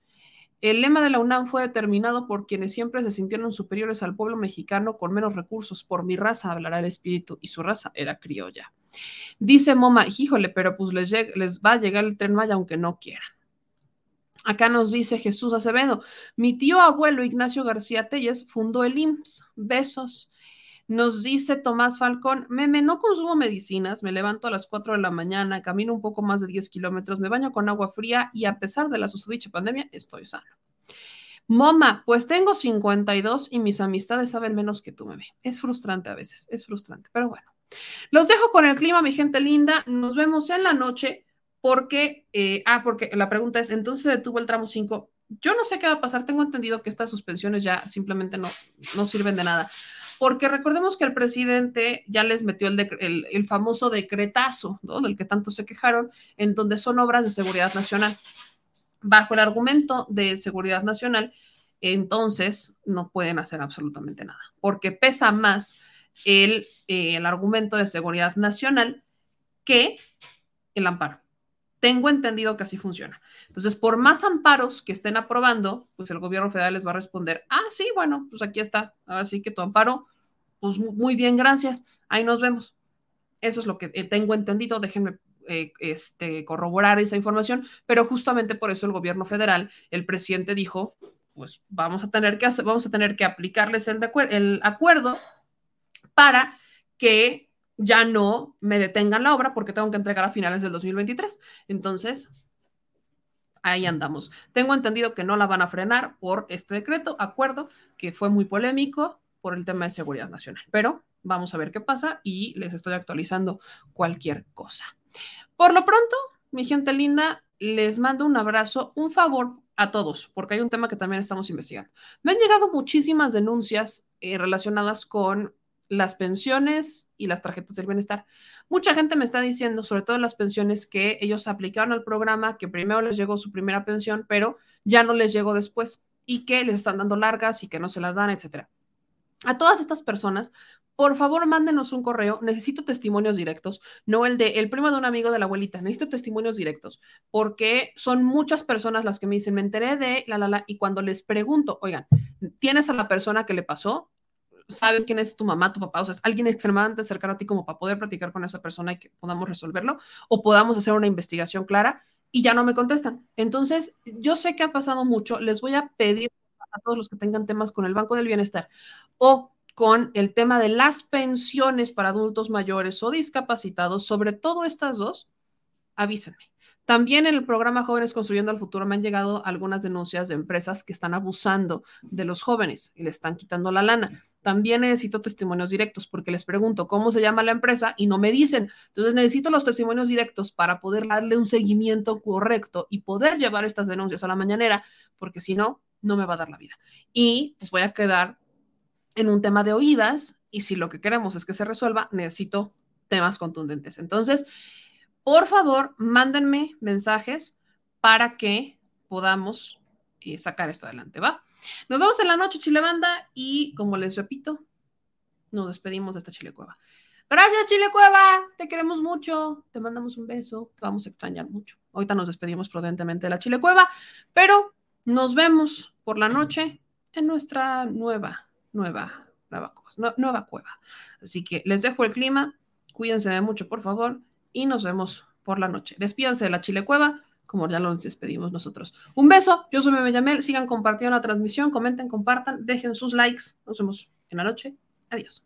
Speaker 1: El lema de la UNAM fue determinado por quienes siempre se sintieron superiores al pueblo mexicano con menos recursos. Por mi raza hablará el espíritu y su raza era criolla. Dice Moma, híjole, pero pues les, va a llegar el tren Maya aunque no quieran. Acá nos dice Jesús Acevedo, mi tío abuelo Ignacio García Telles fundó el IMSS. Besos. Nos dice Tomás Falcón, meme, no consumo medicinas, me levanto a las 4 de la mañana, camino un poco más de 10 kilómetros, me baño con agua fría y a pesar de la susodicha pandemia, estoy sano. Moma, pues tengo 52 y mis amistades saben menos que tú, meme. Es frustrante a veces, es frustrante, pero bueno. Los dejo con el clima, mi gente linda. Nos vemos en la noche porque, eh, ah, porque la pregunta es, entonces detuvo el tramo 5. Yo no sé qué va a pasar, tengo entendido que estas suspensiones ya simplemente no, no sirven de nada porque recordemos que el presidente ya les metió el, el, famoso decretazo, ¿no? Del que tanto se quejaron, en donde son obras de seguridad nacional. Bajo el argumento de seguridad nacional, entonces no pueden hacer absolutamente nada, porque pesa más el, eh, el argumento de seguridad nacional que el amparo. Tengo entendido que así funciona. Entonces, por más amparos que estén aprobando, pues el gobierno federal les va a responder, ah, sí, bueno, pues aquí está, ahora sí que tu amparo pues muy bien, gracias, ahí nos vemos. Eso es lo que eh, tengo entendido, déjenme eh, este, corroborar esa información, pero justamente por eso el gobierno federal, el presidente dijo, pues vamos a tener que, vamos a tener que aplicarles el, el acuerdo para que ya no me detengan la obra porque tengo que entregar a finales del 2023. Entonces, ahí andamos. Tengo entendido que no la van a frenar por este decreto, acuerdo, que fue muy polémico, por el tema de seguridad nacional. Pero vamos a ver qué pasa y les estoy actualizando cualquier cosa. Por lo pronto, mi gente linda, les mando un abrazo, un favor a todos, porque hay un tema que también estamos investigando. Me han llegado muchísimas denuncias eh, relacionadas con las pensiones y las tarjetas del bienestar. Mucha gente me está diciendo, sobre todo las pensiones, que ellos aplicaron al programa, que primero les llegó su primera pensión, pero ya no les llegó después y que les están dando largas y que no se las dan, etcétera. A todas estas personas, por favor, mándenos un correo. Necesito testimonios directos, no el de el primo de un amigo de la abuelita. Necesito testimonios directos, porque son muchas personas las que me dicen, me enteré de la, la, la, y cuando les pregunto, oigan, ¿tienes a la persona que le pasó? ¿Sabes quién es tu mamá, tu papá? O sea, es alguien extremadamente cercano a ti como para poder platicar con esa persona y que podamos resolverlo o podamos hacer una investigación clara y ya no me contestan. Entonces, yo sé que ha pasado mucho. Les voy a pedir a todos los que tengan temas con el Banco del Bienestar o con el tema de las pensiones para adultos mayores o discapacitados, sobre todo estas dos, avísenme. También en el programa Jóvenes Construyendo el Futuro me han llegado algunas denuncias de empresas que están abusando de los jóvenes y le están quitando la lana. También necesito testimonios directos porque les pregunto cómo se llama la empresa y no me dicen. Entonces necesito los testimonios directos para poder darle un seguimiento correcto y poder llevar estas denuncias a la mañanera, porque si no, no me va a dar la vida. Y pues voy a quedar en un tema de oídas y si lo que queremos es que se resuelva, necesito temas contundentes. Entonces, por favor, mándenme mensajes para que podamos eh, sacar esto adelante, ¿va? Nos vemos en la noche, Chile Banda, y como les repito, nos despedimos de esta Chile Cueva. Gracias, Chile Cueva, te queremos mucho, te mandamos un beso, te vamos a extrañar mucho. Ahorita nos despedimos prudentemente de la Chile Cueva, pero nos vemos por la noche en nuestra nueva, nueva, nueva, nueva cueva. Así que les dejo el clima, cuídense mucho, por favor, y nos vemos por la noche. Despídanse de la Chile Cueva, como ya nos despedimos nosotros. Un beso, yo soy Meme sigan compartiendo la transmisión, comenten, compartan, dejen sus likes. Nos vemos en la noche. Adiós.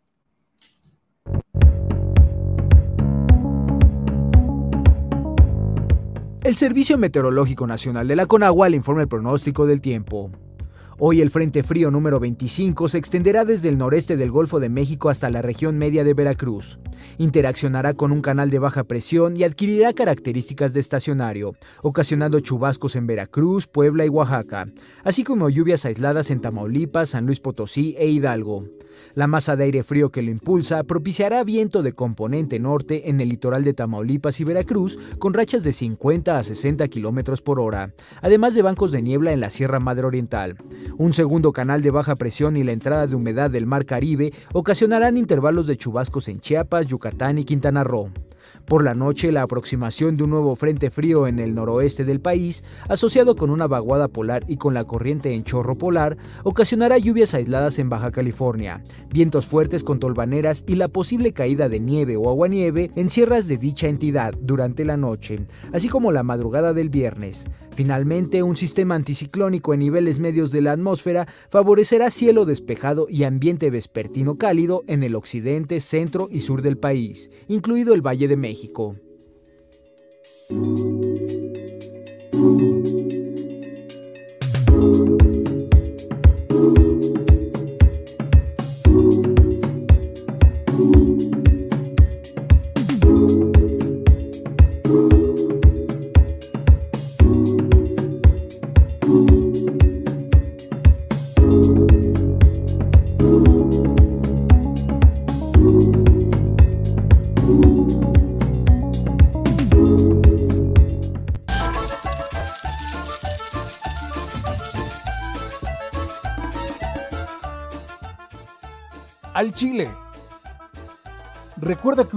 Speaker 6: El Servicio Meteorológico Nacional de la CONAGUA le informa el pronóstico del tiempo. Hoy el Frente Frío número 25 se extenderá desde el noreste del Golfo de México hasta la región media de Veracruz. Interaccionará con un canal de baja presión y adquirirá características de estacionario, ocasionando chubascos en Veracruz, Puebla y Oaxaca, así como lluvias aisladas en Tamaulipas, San Luis Potosí e Hidalgo. La masa de aire frío que lo impulsa propiciará viento de componente norte en el litoral de Tamaulipas y Veracruz con rachas de 50 a 60 kilómetros por hora, además de bancos de niebla en la Sierra Madre Oriental. Un segundo canal de baja presión y la entrada de humedad del Mar Caribe ocasionarán intervalos de chubascos en Chiapas, Yucatán y Quintana Roo. Por la noche, la aproximación de un nuevo frente frío en el noroeste del país, asociado con una vaguada polar y con la corriente en chorro polar, ocasionará lluvias aisladas en Baja California, vientos fuertes con tolvaneras y la posible caída de nieve o aguanieve en sierras de dicha entidad durante la noche, así como la madrugada del viernes. Finalmente, un sistema anticiclónico en niveles medios de la atmósfera favorecerá cielo despejado y ambiente vespertino cálido en el occidente, centro y sur del país, incluido el Valle de México.